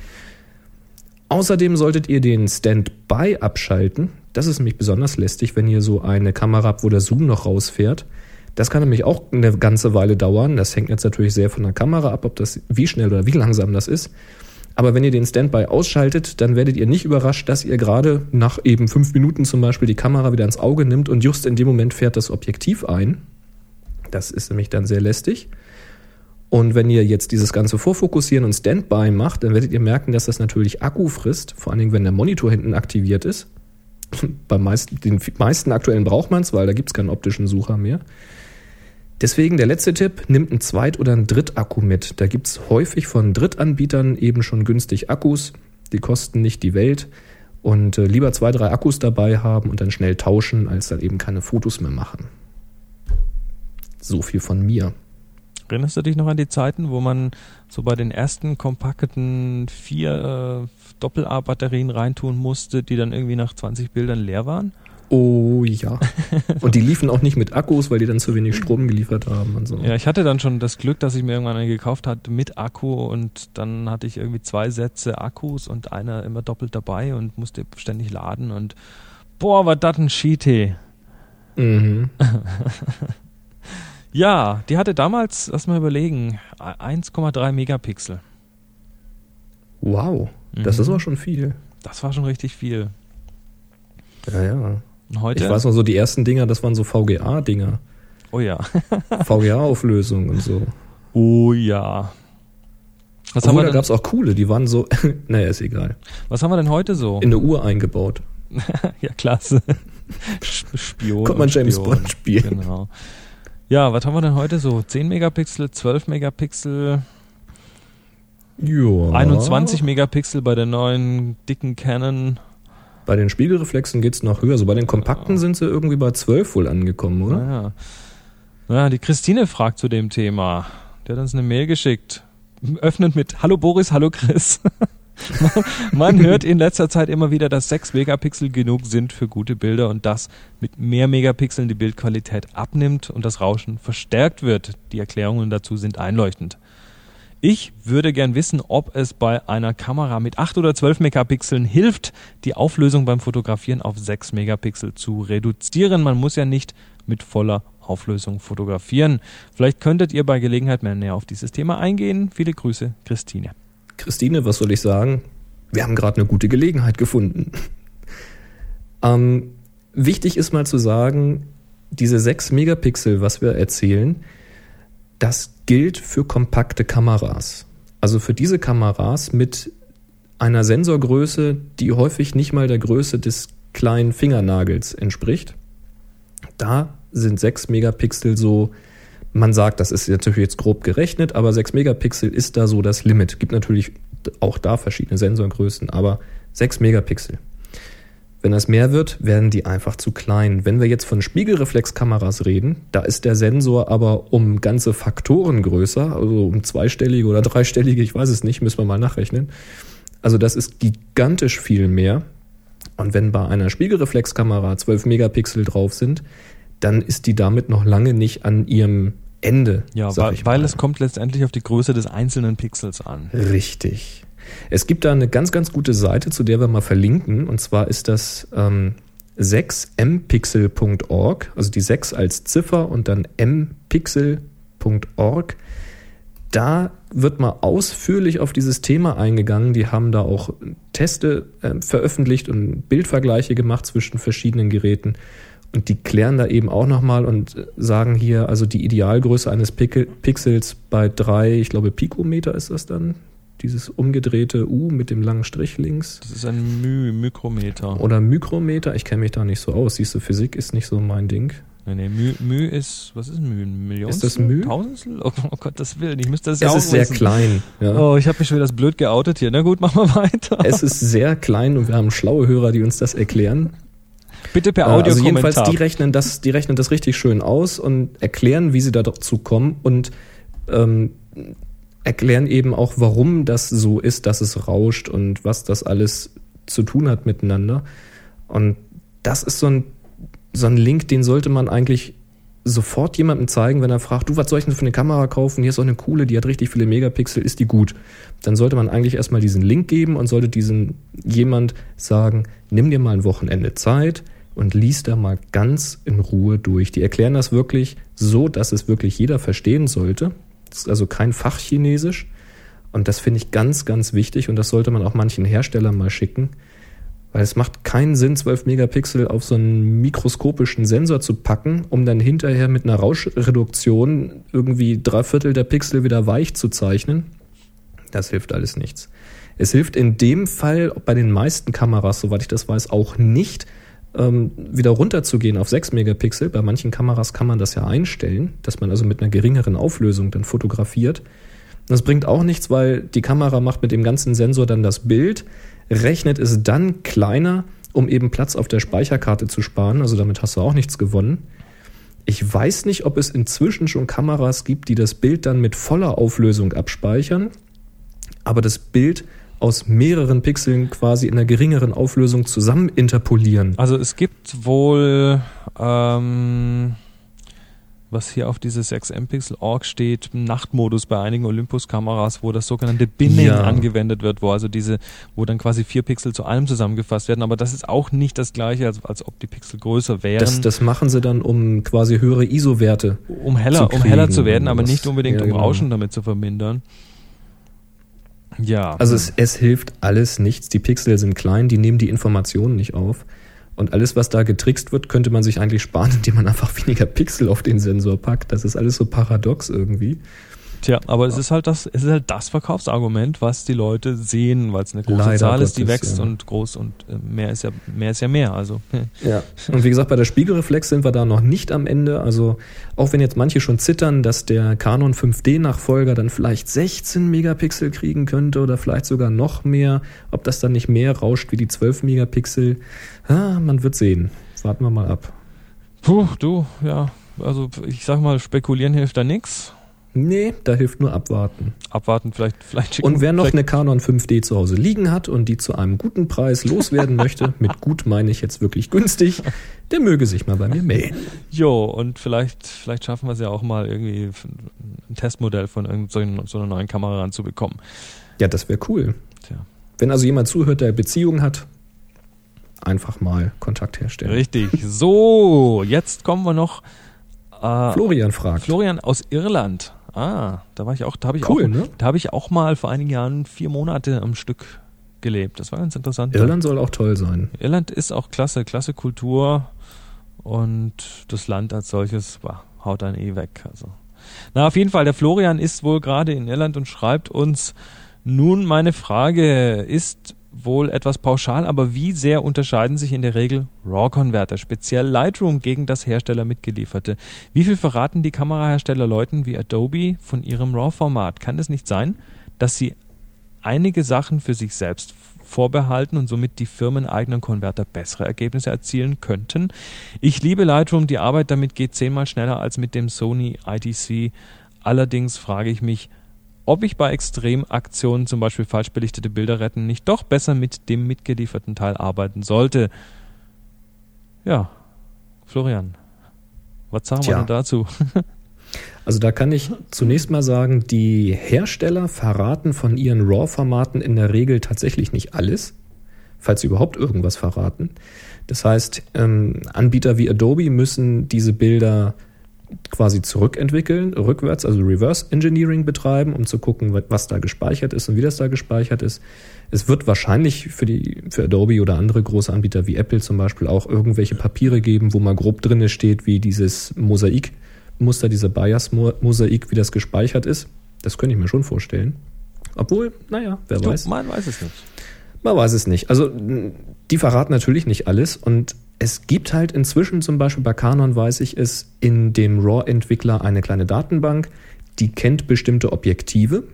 Außerdem solltet ihr den Standby abschalten. Das ist nämlich besonders lästig, wenn ihr so eine Kamera habt, wo der Zoom noch rausfährt. Das kann nämlich auch eine ganze Weile dauern. Das hängt jetzt natürlich sehr von der Kamera ab, ob das wie schnell oder wie langsam das ist. Aber wenn ihr den Standby ausschaltet, dann werdet ihr nicht überrascht, dass ihr gerade nach eben fünf Minuten zum Beispiel die Kamera wieder ins Auge nimmt und just in dem Moment fährt das Objektiv ein. Das ist nämlich dann sehr lästig. Und wenn ihr jetzt dieses ganze Vorfokussieren und Standby macht, dann werdet ihr merken, dass das natürlich Akku frisst, vor allen Dingen, wenn der Monitor hinten aktiviert ist. Bei meisten, den meisten aktuellen braucht man es, weil da gibt es keinen optischen Sucher mehr. Deswegen der letzte Tipp, nimmt einen Zweit- oder einen Drittakku mit. Da gibt es häufig von Drittanbietern eben schon günstig Akkus. Die kosten nicht die Welt. Und äh, lieber zwei, drei Akkus dabei haben und dann schnell tauschen, als dann eben keine Fotos mehr machen. So viel von mir. erinnerst du dich noch an die Zeiten, wo man so bei den ersten kompakten vier äh, Doppel-A-Batterien reintun musste, die dann irgendwie nach 20 Bildern leer waren? Oh ja. Und die liefen auch nicht mit Akkus, weil die dann zu wenig Strom geliefert haben und so. Ja, ich hatte dann schon das Glück, dass ich mir irgendwann einen gekauft hatte mit Akku und dann hatte ich irgendwie zwei Sätze Akkus und einer immer doppelt dabei und musste ständig laden und boah, war das ein Cheat. Mhm. Ja, die hatte damals, lass mal überlegen, 1,3 Megapixel. Wow. Das Mhm. ist aber schon viel. Das war schon richtig viel. Ja, ja. Und heute? Ich weiß noch so, die ersten Dinger, das waren so VGA-Dinger. oh ja. VGA-Auflösung und so. Oh ja. Was haben, Obwohl, wir da gab es auch coole, die waren so, naja, ist egal. was haben wir denn heute so? In eine Uhr eingebaut. ja, klasse. Spion. Konnte man James Spion. Bond spielen. Genau. Ja, was haben wir denn heute so? 10 Megapixel, 12 Megapixel, Ja. 21 Megapixel bei der neuen dicken Canon. Bei den Spiegelreflexen geht's noch höher. So bei den kompakten sind sie irgendwie bei 12 wohl angekommen, oder? Naja. Ja, die Christine fragt zu dem Thema. Der hat uns eine Mail geschickt. Öffnet mit Hallo Boris, hallo Chris. man, man hört in letzter Zeit immer wieder, dass 6 Megapixel genug sind für gute Bilder und dass mit mehr Megapixeln die Bildqualität abnimmt und das Rauschen verstärkt wird. Die Erklärungen dazu sind einleuchtend. Ich würde gern wissen, ob es bei einer Kamera mit 8 oder 12 Megapixeln hilft, die Auflösung beim Fotografieren auf 6 Megapixel zu reduzieren. Man muss ja nicht mit voller Auflösung fotografieren. Vielleicht könntet ihr bei Gelegenheit mehr näher auf dieses Thema eingehen. Viele Grüße, Christine. Christine, was soll ich sagen? Wir haben gerade eine gute Gelegenheit gefunden. ähm, wichtig ist mal zu sagen, diese 6 Megapixel, was wir erzählen, das gilt für kompakte Kameras. Also für diese Kameras mit einer Sensorgröße, die häufig nicht mal der Größe des kleinen Fingernagels entspricht. Da sind 6 Megapixel so, man sagt, das ist natürlich jetzt grob gerechnet, aber 6 Megapixel ist da so das Limit. Gibt natürlich auch da verschiedene Sensorgrößen, aber 6 Megapixel. Wenn das mehr wird, werden die einfach zu klein. Wenn wir jetzt von Spiegelreflexkameras reden, da ist der Sensor aber um ganze Faktoren größer, also um zweistellige oder dreistellige, ich weiß es nicht, müssen wir mal nachrechnen. Also das ist gigantisch viel mehr. Und wenn bei einer Spiegelreflexkamera 12 Megapixel drauf sind, dann ist die damit noch lange nicht an ihrem Ende. Ja, weil, weil es kommt letztendlich auf die Größe des einzelnen Pixels an. Richtig. Es gibt da eine ganz, ganz gute Seite, zu der wir mal verlinken. Und zwar ist das ähm, 6mpixel.org, also die 6 als Ziffer und dann mpixel.org. Da wird mal ausführlich auf dieses Thema eingegangen. Die haben da auch Teste äh, veröffentlicht und Bildvergleiche gemacht zwischen verschiedenen Geräten. Und die klären da eben auch nochmal und sagen hier, also die Idealgröße eines Pixels bei drei, ich glaube, Pikometer ist das dann, dieses umgedrehte U mit dem langen Strich links. Das ist ein My Mikrometer. Oder Mikrometer, ich kenne mich da nicht so aus. Siehst du, Physik ist nicht so mein Ding. Nee, nee, Müh ist, was ist Müh? Ein Millionstel? Ist das Müh? Tausendstel? Oh, oh Gott, das will ich müsste das ja Es ist sehr klein. Ja. Oh, ich habe mich schon wieder das blöd geoutet hier. Na gut, machen wir weiter. Es ist sehr klein und wir haben schlaue Hörer, die uns das erklären. Bitte per Äh, Also jedenfalls, die rechnen das, die rechnen das richtig schön aus und erklären, wie sie dazu kommen und ähm, erklären eben auch, warum das so ist, dass es rauscht und was das alles zu tun hat miteinander. Und das ist so ein, so ein Link, den sollte man eigentlich sofort jemandem zeigen, wenn er fragt, du, was soll ich denn für eine Kamera kaufen? Hier ist auch eine coole, die hat richtig viele Megapixel, ist die gut? Dann sollte man eigentlich erstmal diesen Link geben und sollte diesen jemand sagen, nimm dir mal ein Wochenende Zeit und lies da mal ganz in Ruhe durch. Die erklären das wirklich so, dass es wirklich jeder verstehen sollte. Also kein Fachchinesisch. Und das finde ich ganz, ganz wichtig und das sollte man auch manchen Herstellern mal schicken. Weil es macht keinen Sinn, 12 Megapixel auf so einen mikroskopischen Sensor zu packen, um dann hinterher mit einer Rauschreduktion irgendwie drei Viertel der Pixel wieder weich zu zeichnen. Das hilft alles nichts. Es hilft in dem Fall bei den meisten Kameras, soweit ich das weiß, auch nicht, ähm, wieder runterzugehen auf 6 Megapixel. Bei manchen Kameras kann man das ja einstellen, dass man also mit einer geringeren Auflösung dann fotografiert. Das bringt auch nichts, weil die Kamera macht mit dem ganzen Sensor dann das Bild, rechnet es dann kleiner, um eben Platz auf der Speicherkarte zu sparen. Also damit hast du auch nichts gewonnen. Ich weiß nicht, ob es inzwischen schon Kameras gibt, die das Bild dann mit voller Auflösung abspeichern, aber das Bild aus mehreren Pixeln quasi in einer geringeren Auflösung zusammen interpolieren. Also es gibt wohl, ähm, was hier auf diese 6-M-Pixel-Org steht, Nachtmodus bei einigen Olympus-Kameras, wo das sogenannte Binning Ja. angewendet wird, wo also diese, wo dann quasi vier Pixel zu einem zusammengefasst werden. Aber das ist auch nicht das gleiche, als, als ob die Pixel größer wären, Das, das machen sie dann, um quasi höhere ISO-Werte. um heller, zu um heller kriegen zu werden, aber nicht unbedingt Ja, um genau. Rauschen damit zu vermindern. Ja. Also es, es hilft alles nichts. Die Pixel sind klein, die nehmen die Informationen nicht auf. Und alles, was da getrickst wird, könnte man sich eigentlich sparen, indem man einfach weniger Pixel auf den Sensor packt. Das ist alles so paradox irgendwie. Tja, aber es ist halt das, es ist halt das Verkaufsargument, was die Leute sehen, weil es eine große Leider Zahl ist, die wächst ja. und groß und äh, mehr ist ja mehr ist ja mehr. Also. Ja. Und wie gesagt, bei der Spiegelreflex sind wir da noch nicht am Ende. Also auch wenn jetzt manche schon zittern, dass der Canon 5D-Nachfolger dann vielleicht 16 Megapixel kriegen könnte oder vielleicht sogar noch mehr, ob das dann nicht mehr rauscht wie die 12 Megapixel, ah, man wird sehen. Warten wir mal ab. puh, du, ja, also ich sag mal, spekulieren hilft da nix. Nee, da hilft nur abwarten. Abwarten, vielleicht, vielleicht schicken Und wer noch eine Canon 5D zu Hause liegen hat und die zu einem guten Preis loswerden möchte, mit gut meine ich jetzt wirklich günstig, der möge sich mal bei mir melden. Jo, und vielleicht, vielleicht schaffen wir es ja auch mal irgendwie ein Testmodell von irgend so einer- neuen Kamera ranzubekommen. Ja, das wäre cool. Tja. Wenn also jemand zuhört, der Beziehung hat, einfach mal Kontakt herstellen. Richtig. So, jetzt kommen wir noch. Äh, Florian fragt. Florian aus Irland. Ah, da war ich auch, da habe ich Cool, auch, ne? da habe ich auch mal vor einigen Jahren vier Monate am Stück gelebt. Das war ganz interessant. Irland soll auch toll sein. Irland ist auch klasse, klasse Kultur und das Land als solches bah, haut dann eh weg. Also. Na, auf jeden Fall, der Florian ist wohl gerade in Irland und schreibt uns, nun meine Frage ist wohl etwas pauschal, aber wie sehr unterscheiden sich in der Regel RAW-Konverter, speziell Lightroom gegen das Hersteller mitgelieferte? Wie viel verraten die Kamerahersteller Leuten wie Adobe von ihrem RAW-Format? Kann es nicht sein, dass sie einige Sachen für sich selbst vorbehalten und somit die firmeneigenen Konverter bessere Ergebnisse erzielen könnten. Ich liebe Lightroom, die Arbeit damit geht zehnmal schneller als mit dem Sony ITC. Allerdings frage ich mich, ob ich bei Extremaktionen, zum Beispiel falsch belichtete Bilder retten, nicht doch besser mit dem mitgelieferten Teil arbeiten sollte. Ja, Florian, was sagen wir Tja. denn dazu? Also da kann ich zunächst mal sagen, die Hersteller verraten von ihren RAW-Formaten in der Regel tatsächlich nicht alles, falls sie überhaupt irgendwas verraten. Das heißt, ähm, Anbieter wie Adobe müssen diese Bilder quasi zurückentwickeln, rückwärts, also Reverse Engineering betreiben, um zu gucken, wa- was da gespeichert ist und wie das da gespeichert ist. Es wird wahrscheinlich für die für Adobe oder andere große Anbieter wie Apple zum Beispiel auch irgendwelche Papiere geben, wo mal grob drinne steht, wie dieses Mosaikmuster, diese Bias-Mosaik, wie das gespeichert ist. Das könnte ich mir schon vorstellen. Obwohl, naja, wer Du, weiß. man weiß es nicht. Man weiß es nicht. Also die verraten natürlich nicht alles und es gibt halt inzwischen zum Beispiel bei Canon, weiß ich es, in dem RAW-Entwickler eine kleine Datenbank, die kennt bestimmte Objektive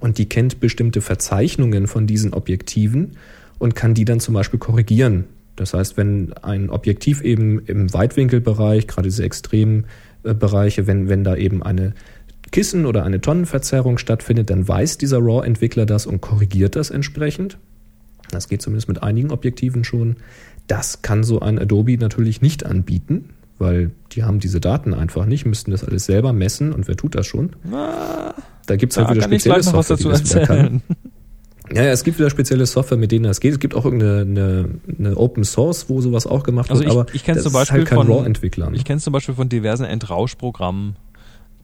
und die kennt bestimmte Verzeichnungen von diesen Objektiven und kann die dann zum Beispiel korrigieren. Das heißt, wenn ein Objektiv eben im Weitwinkelbereich, gerade diese extremen äh, Bereiche, wenn, wenn da eben eine Kissen- oder eine Tonnenverzerrung stattfindet, dann weiß dieser RAW-Entwickler das und korrigiert das entsprechend. Das geht zumindest mit einigen Objektiven schon. Das kann so ein Adobe natürlich nicht anbieten, weil die haben diese Daten einfach nicht, müssten das alles selber messen und wer tut das schon? Da gibt es halt wieder spezielle Software, die das wieder kann. erzählen. Ja, ja, es gibt wieder spezielle Software, mit denen das geht. Es gibt auch irgendeine eine, eine Open Source, wo sowas auch gemacht Also wird, ich, aber ich kenne das zum ist Beispiel halt kein von RAW-Entwickler. Ich kenne zum Beispiel von diversen Entrauschprogrammen,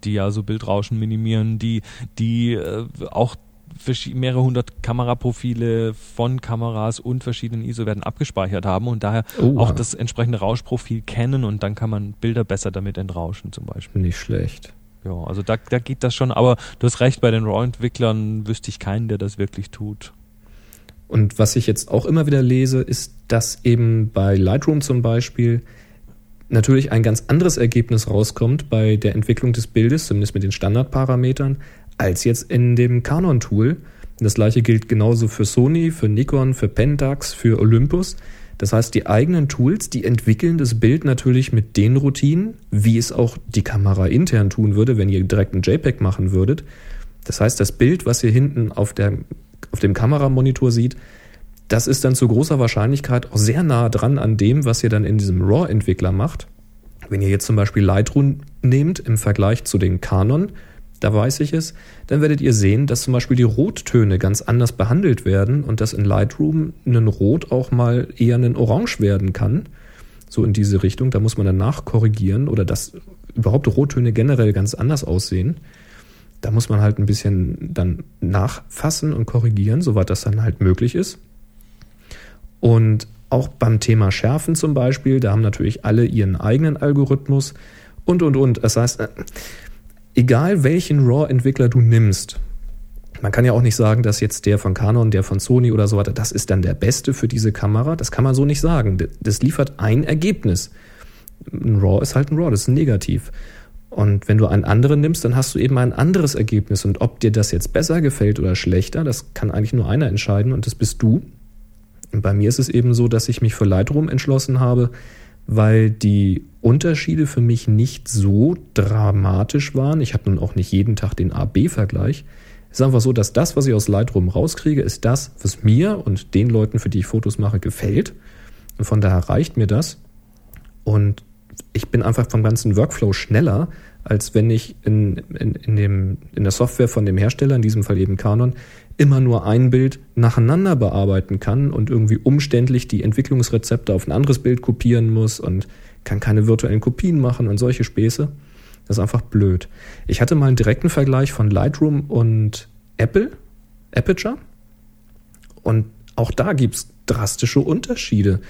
die ja so Bildrauschen minimieren, die die äh, auch mehrere hundert Kameraprofile von Kameras und verschiedenen ISO-Werten abgespeichert haben und daher Oha. auch das entsprechende Rauschprofil kennen und dann kann man Bilder besser damit entrauschen zum Beispiel. Nicht schlecht. Ja, also da, da geht das schon, aber du hast recht, bei den RAW-Entwicklern wüsste ich keinen, der das wirklich tut. Und was ich jetzt auch immer wieder lese, ist, dass eben bei Lightroom zum Beispiel natürlich ein ganz anderes Ergebnis rauskommt bei der Entwicklung des Bildes, zumindest mit den Standardparametern, als jetzt in dem Canon-Tool. Das gleiche gilt genauso für Sony, für Nikon, für Pentax, für Olympus. Das heißt, die eigenen Tools, die entwickeln das Bild natürlich mit den Routinen, wie es auch die Kamera intern tun würde, wenn ihr direkt ein JPEG machen würdet. Das heißt, das Bild, was ihr hinten auf, der, auf dem Kameramonitor seht, das ist dann zu großer Wahrscheinlichkeit auch sehr nah dran an dem, was ihr dann in diesem RAW-Entwickler macht. Wenn ihr jetzt zum Beispiel Lightroom nehmt im Vergleich zu den Canon, da weiß ich es, dann werdet ihr sehen, dass zum Beispiel die Rottöne ganz anders behandelt werden und dass in Lightroom ein Rot auch mal eher ein Orange werden kann. So in diese Richtung. Da muss man dann nachkorrigieren oder dass überhaupt Rottöne generell ganz anders aussehen. Da muss man halt ein bisschen dann nachfassen und korrigieren, soweit das dann halt möglich ist. Und auch beim Thema Schärfen zum Beispiel, da haben natürlich alle ihren eigenen Algorithmus und, und, und. Das heißt, äh, egal welchen RAW-Entwickler du nimmst, man kann ja auch nicht sagen, dass jetzt der von Canon, der von Sony oder so weiter, das ist dann der beste für diese Kamera. Das kann man so nicht sagen. Das liefert ein Ergebnis. Ein RAW ist halt ein RAW, das ist negativ. Und wenn du einen anderen nimmst, dann hast du eben ein anderes Ergebnis. Und ob dir das jetzt besser gefällt oder schlechter, das kann eigentlich nur einer entscheiden und das bist du. Und bei mir ist es eben so, dass ich mich für Lightroom entschlossen habe, weil die Unterschiede für mich nicht so dramatisch waren. Ich habe nun auch nicht jeden Tag den A-B-Vergleich. Es ist einfach so, dass das, was ich aus Lightroom rauskriege, ist das, was mir und den Leuten, für die ich Fotos mache, gefällt. Und von daher reicht mir das. Und ich bin einfach vom ganzen Workflow schneller, als wenn ich in, in, in, dem, in der Software von dem Hersteller, in diesem Fall eben Canon, immer nur ein Bild nacheinander bearbeiten kann und irgendwie umständlich die Entwicklungsrezepte auf ein anderes Bild kopieren muss und kann keine virtuellen Kopien machen und solche Späße. Das ist einfach blöd. Ich hatte mal einen direkten Vergleich von Lightroom und Apple, Aperture. Und auch da gibt es drastische Unterschiede.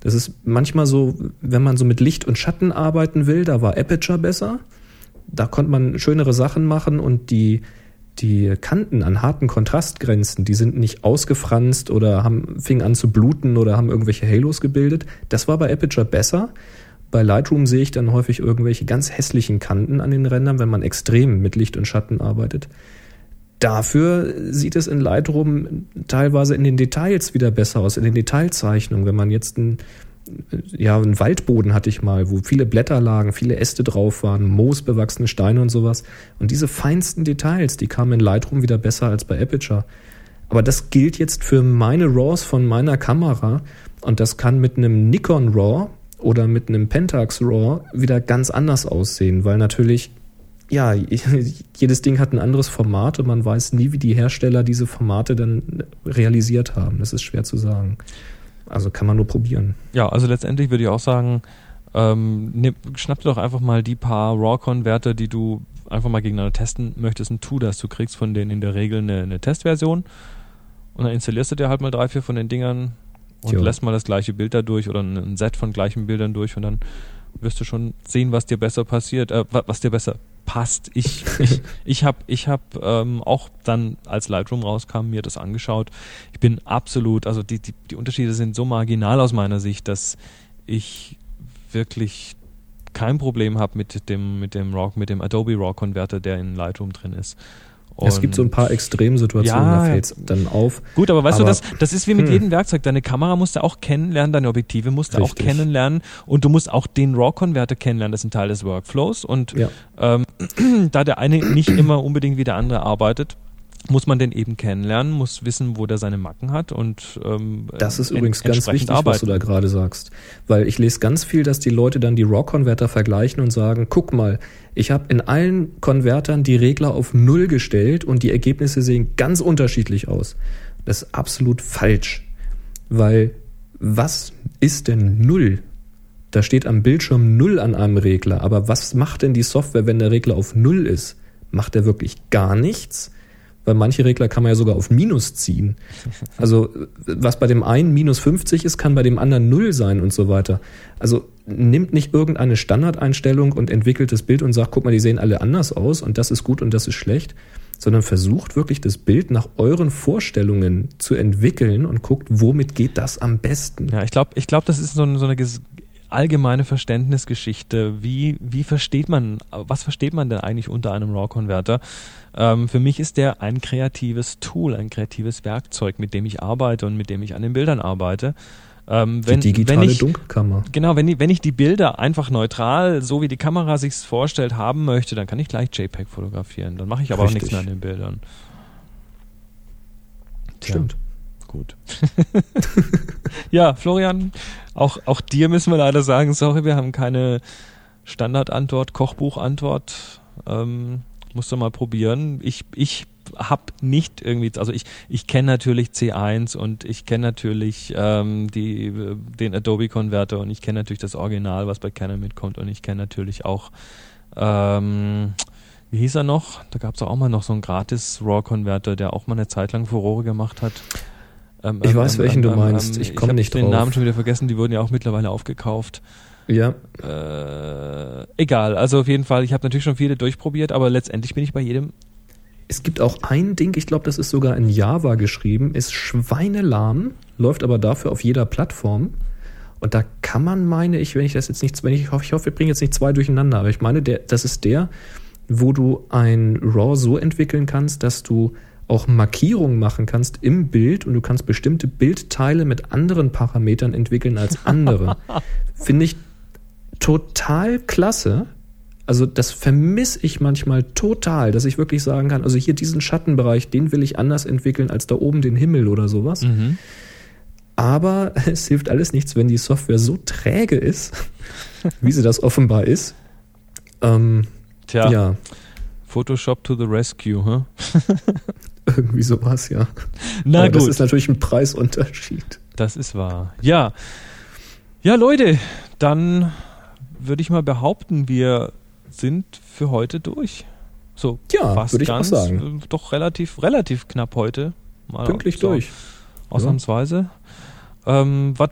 Das ist manchmal so, wenn man so mit Licht und Schatten arbeiten will, da war Aperture besser. Da konnte man schönere Sachen machen und die, die Kanten an harten Kontrastgrenzen, die sind nicht ausgefranst oder haben, fingen an zu bluten oder haben irgendwelche Halos gebildet. Das war bei Aperture besser. Bei Lightroom sehe ich dann häufig irgendwelche ganz hässlichen Kanten an den Rändern, wenn man extrem mit Licht und Schatten arbeitet. Dafür sieht es in Lightroom teilweise in den Details wieder besser aus, in den Detailzeichnungen. Wenn man jetzt ein, ja, einen Waldboden hatte ich mal, wo viele Blätter lagen, viele Äste drauf waren, moosbewachsene Steine und sowas. Und diese feinsten Details, die kamen in Lightroom wieder besser als bei Aperture. Aber das gilt jetzt für meine RAWs von meiner Kamera und das kann mit einem Nikon RAW oder mit einem Pentax RAW wieder ganz anders aussehen, weil natürlich ja, jedes Ding hat ein anderes Format und man weiß nie, wie die Hersteller diese Formate dann realisiert haben. Das ist schwer zu sagen. Also kann man nur probieren. Ja, also letztendlich würde ich auch sagen, ähm, ne, schnapp dir doch einfach mal die paar RAW-Converter, die du einfach mal gegeneinander testen möchtest und tu das. Du kriegst von denen in der Regel eine, eine Testversion und dann installierst du dir halt mal drei, vier von den Dingern und jo. lässt mal das gleiche Bild da durch oder ein Set von gleichen Bildern durch und dann wirst du schon sehen, was dir besser passiert, äh, was dir besser passt. Ich ich ich habe ich hab, ähm, auch dann als Lightroom rauskam mir das angeschaut. Ich bin absolut, also die die die Unterschiede sind so marginal aus meiner Sicht, dass ich wirklich kein Problem habe mit dem mit dem RAW mit dem Adobe RAW Converter, der in Lightroom drin ist. Und es gibt so ein paar Extremsituationen, ja, da fällt es dann auf. Gut, aber weißt aber, du, das, das ist wie mit hm. jedem Werkzeug. Deine Kamera musst du auch kennenlernen, deine Objektive musst du Richtig. auch kennenlernen und du musst auch den RAW-Converter kennenlernen. Das ist ein Teil des Workflows. Und ja. ähm, da der eine nicht immer unbedingt wie der andere arbeitet, muss man den eben kennenlernen, muss wissen, wo der seine Macken hat und ähm, das ist übrigens ganz wichtig, arbeiten. was du da gerade sagst, weil ich lese ganz viel, dass die Leute dann die RAW-Konverter vergleichen und sagen, guck mal, ich habe in allen Konvertern die Regler auf Null gestellt und die Ergebnisse sehen ganz unterschiedlich aus. Das ist absolut falsch, weil was ist denn Null? Da steht am Bildschirm Null an einem Regler, aber was macht denn die Software, wenn der Regler auf Null ist? Macht er wirklich gar nichts? Weil manche Regler kann man ja sogar auf Minus ziehen. Also was bei dem einen minus 50 ist, kann bei dem anderen null sein und so weiter. Also nimmt nicht irgendeine Standardeinstellung und entwickelt das Bild und sagt, guck mal, die sehen alle anders aus und das ist gut und das ist schlecht, sondern versucht wirklich das Bild nach euren Vorstellungen zu entwickeln und guckt, womit geht das am besten. Ja, ich glaube, ich glaube, das ist so, eine, so eine allgemeine Verständnisgeschichte. Wie, wie versteht man, was versteht man denn eigentlich unter einem RAW-Konverter? Ähm, für mich ist der ein kreatives Tool, ein kreatives Werkzeug, mit dem ich arbeite und mit dem ich an den Bildern arbeite. Ähm, wenn, die digitale wenn ich, Dunkelkammer. Genau, wenn ich, wenn ich die Bilder einfach neutral, so wie die Kamera sich vorstellt, haben möchte, dann kann ich gleich JPEG fotografieren. Dann mache ich aber Richtig. auch nichts mehr an den Bildern. Tja. Stimmt. Gut. ja, Florian, auch, auch dir müssen wir leider sagen, sorry, wir haben keine Standardantwort, Kochbuchantwort. Ähm, musst du mal probieren. Ich, ich habe nicht irgendwie, also ich, ich kenne natürlich C1 und ich kenne natürlich ähm, die, den Adobe Converter und ich kenne natürlich das Original, was bei Canon mitkommt und ich kenne natürlich auch, ähm, wie hieß er noch? Da gab es auch mal noch so einen gratis RAW-Converter, der auch mal eine Zeit lang Furore gemacht hat. Ähm, ich ähm, weiß, welchen du ähm, meinst. ich komme nicht drauf. Ich habe den Namen schon wieder vergessen. Die wurden ja auch mittlerweile aufgekauft. Ja, Äh, egal, also auf jeden Fall, ich habe natürlich schon viele durchprobiert, aber letztendlich bin ich bei jedem. Es gibt auch ein Ding, ich glaube, das ist sogar in Java geschrieben, ist schweinelahm, läuft aber dafür auf jeder Plattform. Und da kann man, meine ich, wenn ich das jetzt nicht, wenn ich hoffe, ich hoffe, wir bringen jetzt nicht zwei durcheinander, aber ich meine, der, das ist der, wo du ein RAW so entwickeln kannst, dass du auch Markierungen machen kannst im Bild und du kannst bestimmte Bildteile mit anderen Parametern entwickeln als andere. Finde ich total klasse. Also das vermisse ich manchmal total, dass ich wirklich sagen kann, also hier diesen Schattenbereich, den will ich anders entwickeln als da oben den Himmel oder sowas. Aber es hilft alles nichts, wenn die Software so träge ist, wie sie das offenbar ist. Ähm, Tja, ja, Photoshop to the rescue, hä? irgendwie sowas, ja. Na Aber das gut, ist natürlich ein Preisunterschied. das ist wahr. Ja. Ja, Leute, dann würde ich mal behaupten, wir sind für heute durch. So, Ja, fast ich ganz, sagen. äh, Doch relativ, relativ knapp heute. Mal Pünktlich so durch. Ausnahmsweise. Ähm, was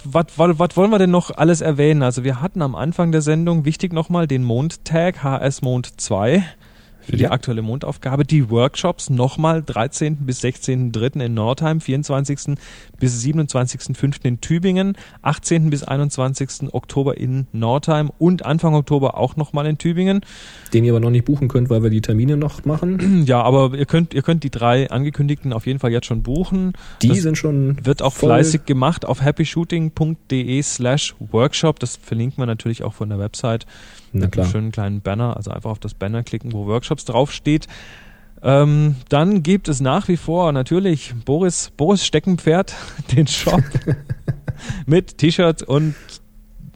wollen wir denn noch alles erwähnen? Also wir hatten am Anfang der Sendung, wichtig nochmal, den Mondtag HS Mond 2 für die Ja. aktuelle Mondaufgabe. Die Workshops nochmal 13. bis 16.3. in Nordheim, 24. bis 27.5. in Tübingen, 18. bis 21. Oktober in Nordheim und Anfang Oktober auch nochmal in Tübingen. Den ihr aber noch nicht buchen könnt, weil wir die Termine noch machen. Ja, aber ihr könnt, ihr könnt die drei angekündigten auf jeden Fall jetzt schon buchen. Die Das sind schon Wird auch fleißig gemacht auf happyshooting.de slash workshop. Das verlinken wir natürlich auch von der Website. Na mit klar. einem schönen kleinen Banner. Also einfach auf das Banner klicken, wo Workshops draufsteht. Ähm, dann gibt es nach wie vor natürlich Boris, Boris Steckenpferd, den Shop mit T-Shirts und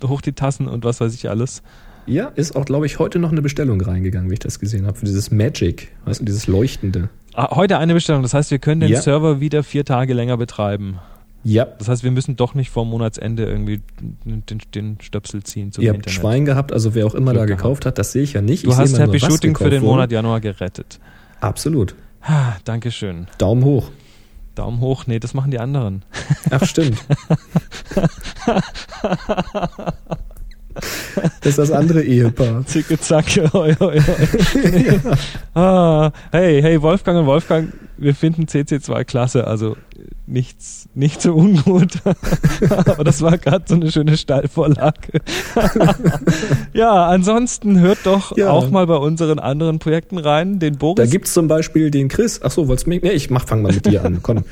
hoch die Tassen und was weiß ich alles. Ja, ist auch, glaube ich, heute noch eine Bestellung reingegangen, wie ich das gesehen habe, für dieses Magic, weißt du, dieses Leuchtende. Ah, heute eine Bestellung. Das heißt, wir können den Ja. Server wieder vier Tage länger betreiben. Ja, Das heißt, wir müssen doch nicht vor Monatsende irgendwie den, den Stöpsel ziehen zum ihr habt Internet. Schwein gehabt, also wer auch immer Glück da gehabt. gekauft hat, das sehe ich ja nicht. Du ich hast Happy nur, Shooting für den wurde. Monat Januar gerettet. Absolut. Ah, Dankeschön. Daumen hoch. Daumen hoch. Nee, das machen die anderen. Ach, stimmt. das ist das andere Ehepaar. Zicke, zacke, hoi, hoi, hoi. ah, hey, hey, Wolfgang und Wolfgang, wir finden CC2 klasse, also nichts, nicht so ungut. Aber das war gerade so eine schöne Steilvorlage. ja, ansonsten hört doch Ja. auch mal bei unseren anderen Projekten rein. Den Da Boris gibt's zum Beispiel den Chris. Ach so, wollt's mich? Nee, ich mach, fang mal mit dir an. Komm.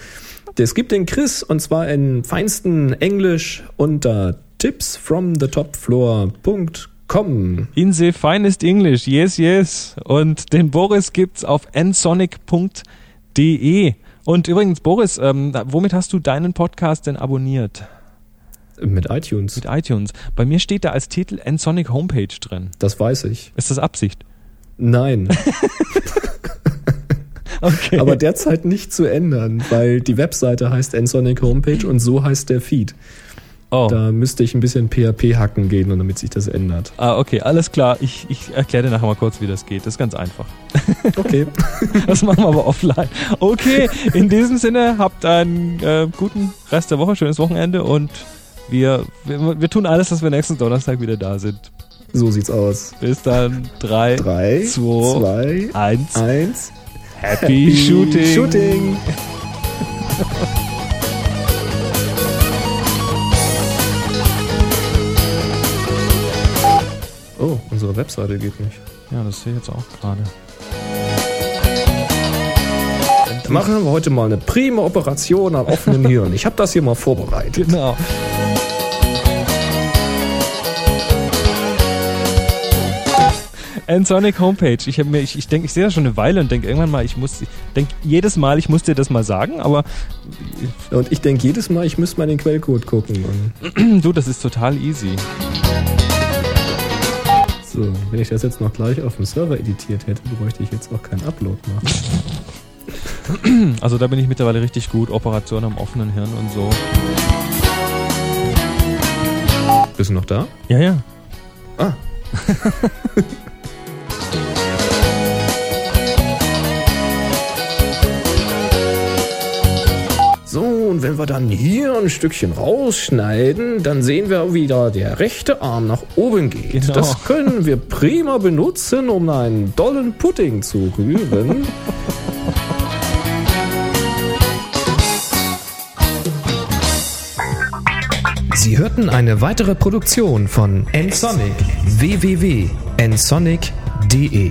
Es gibt den Chris und zwar in feinsten Englisch unter tipsfromthetopfloor.com. Inse Finest English, yes, yes. Und den Boris gibt's auf nsonic.de. Und übrigens, Boris, ähm, womit hast du deinen Podcast denn abonniert? Mit iTunes. Mit iTunes. Bei mir steht da als Titel nsonic Homepage drin. Das weiß ich. Ist das Absicht? Nein. Okay. Aber derzeit nicht zu ändern, weil die Webseite heißt nsonic Homepage und so heißt der Feed. Oh. Da müsste ich ein bisschen PHP hacken gehen, damit sich das ändert. Ah, okay, alles klar. Ich, ich erkläre dir nachher mal kurz, wie das geht. Das ist ganz einfach. Okay. Das machen wir aber offline. Okay, in diesem Sinne, habt einen äh, guten Rest der Woche, schönes Wochenende und wir, wir, wir tun alles, dass wir nächsten Donnerstag wieder da sind. So sieht's aus. Bis dann. Drei, Drei, zwei, zwei, eins. eins. Happy, Shooting. Shooting. unsere Webseite geht nicht. Ja, das sehe ich jetzt auch gerade. Machen wir heute mal eine prima Operation am offenen Hirn. Ich habe das hier mal vorbereitet. Genau. Nsonic Homepage. Ich, mir, ich, ich denke, ich sehe das schon eine Weile und denke irgendwann mal, ich muss, ich denke jedes Mal, ich muss dir das mal sagen, aber Und ich denke jedes Mal, ich müsste mal den Quellcode gucken. Du, das ist total easy. So, wenn ich das jetzt noch gleich auf dem Server editiert hätte, bräuchte ich jetzt auch keinen Upload machen. Also da bin ich mittlerweile richtig gut. Operation am offenen Hirn und so. Bist du noch da? Ja, ja. Ah. und wenn wir dann hier ein Stückchen rausschneiden, dann sehen wir, wie da der rechte Arm nach oben geht. Genau. Das können wir prima benutzen, um einen dollen Pudding zu rühren. Sie hörten eine weitere Produktion von nsonic www.nsonic.de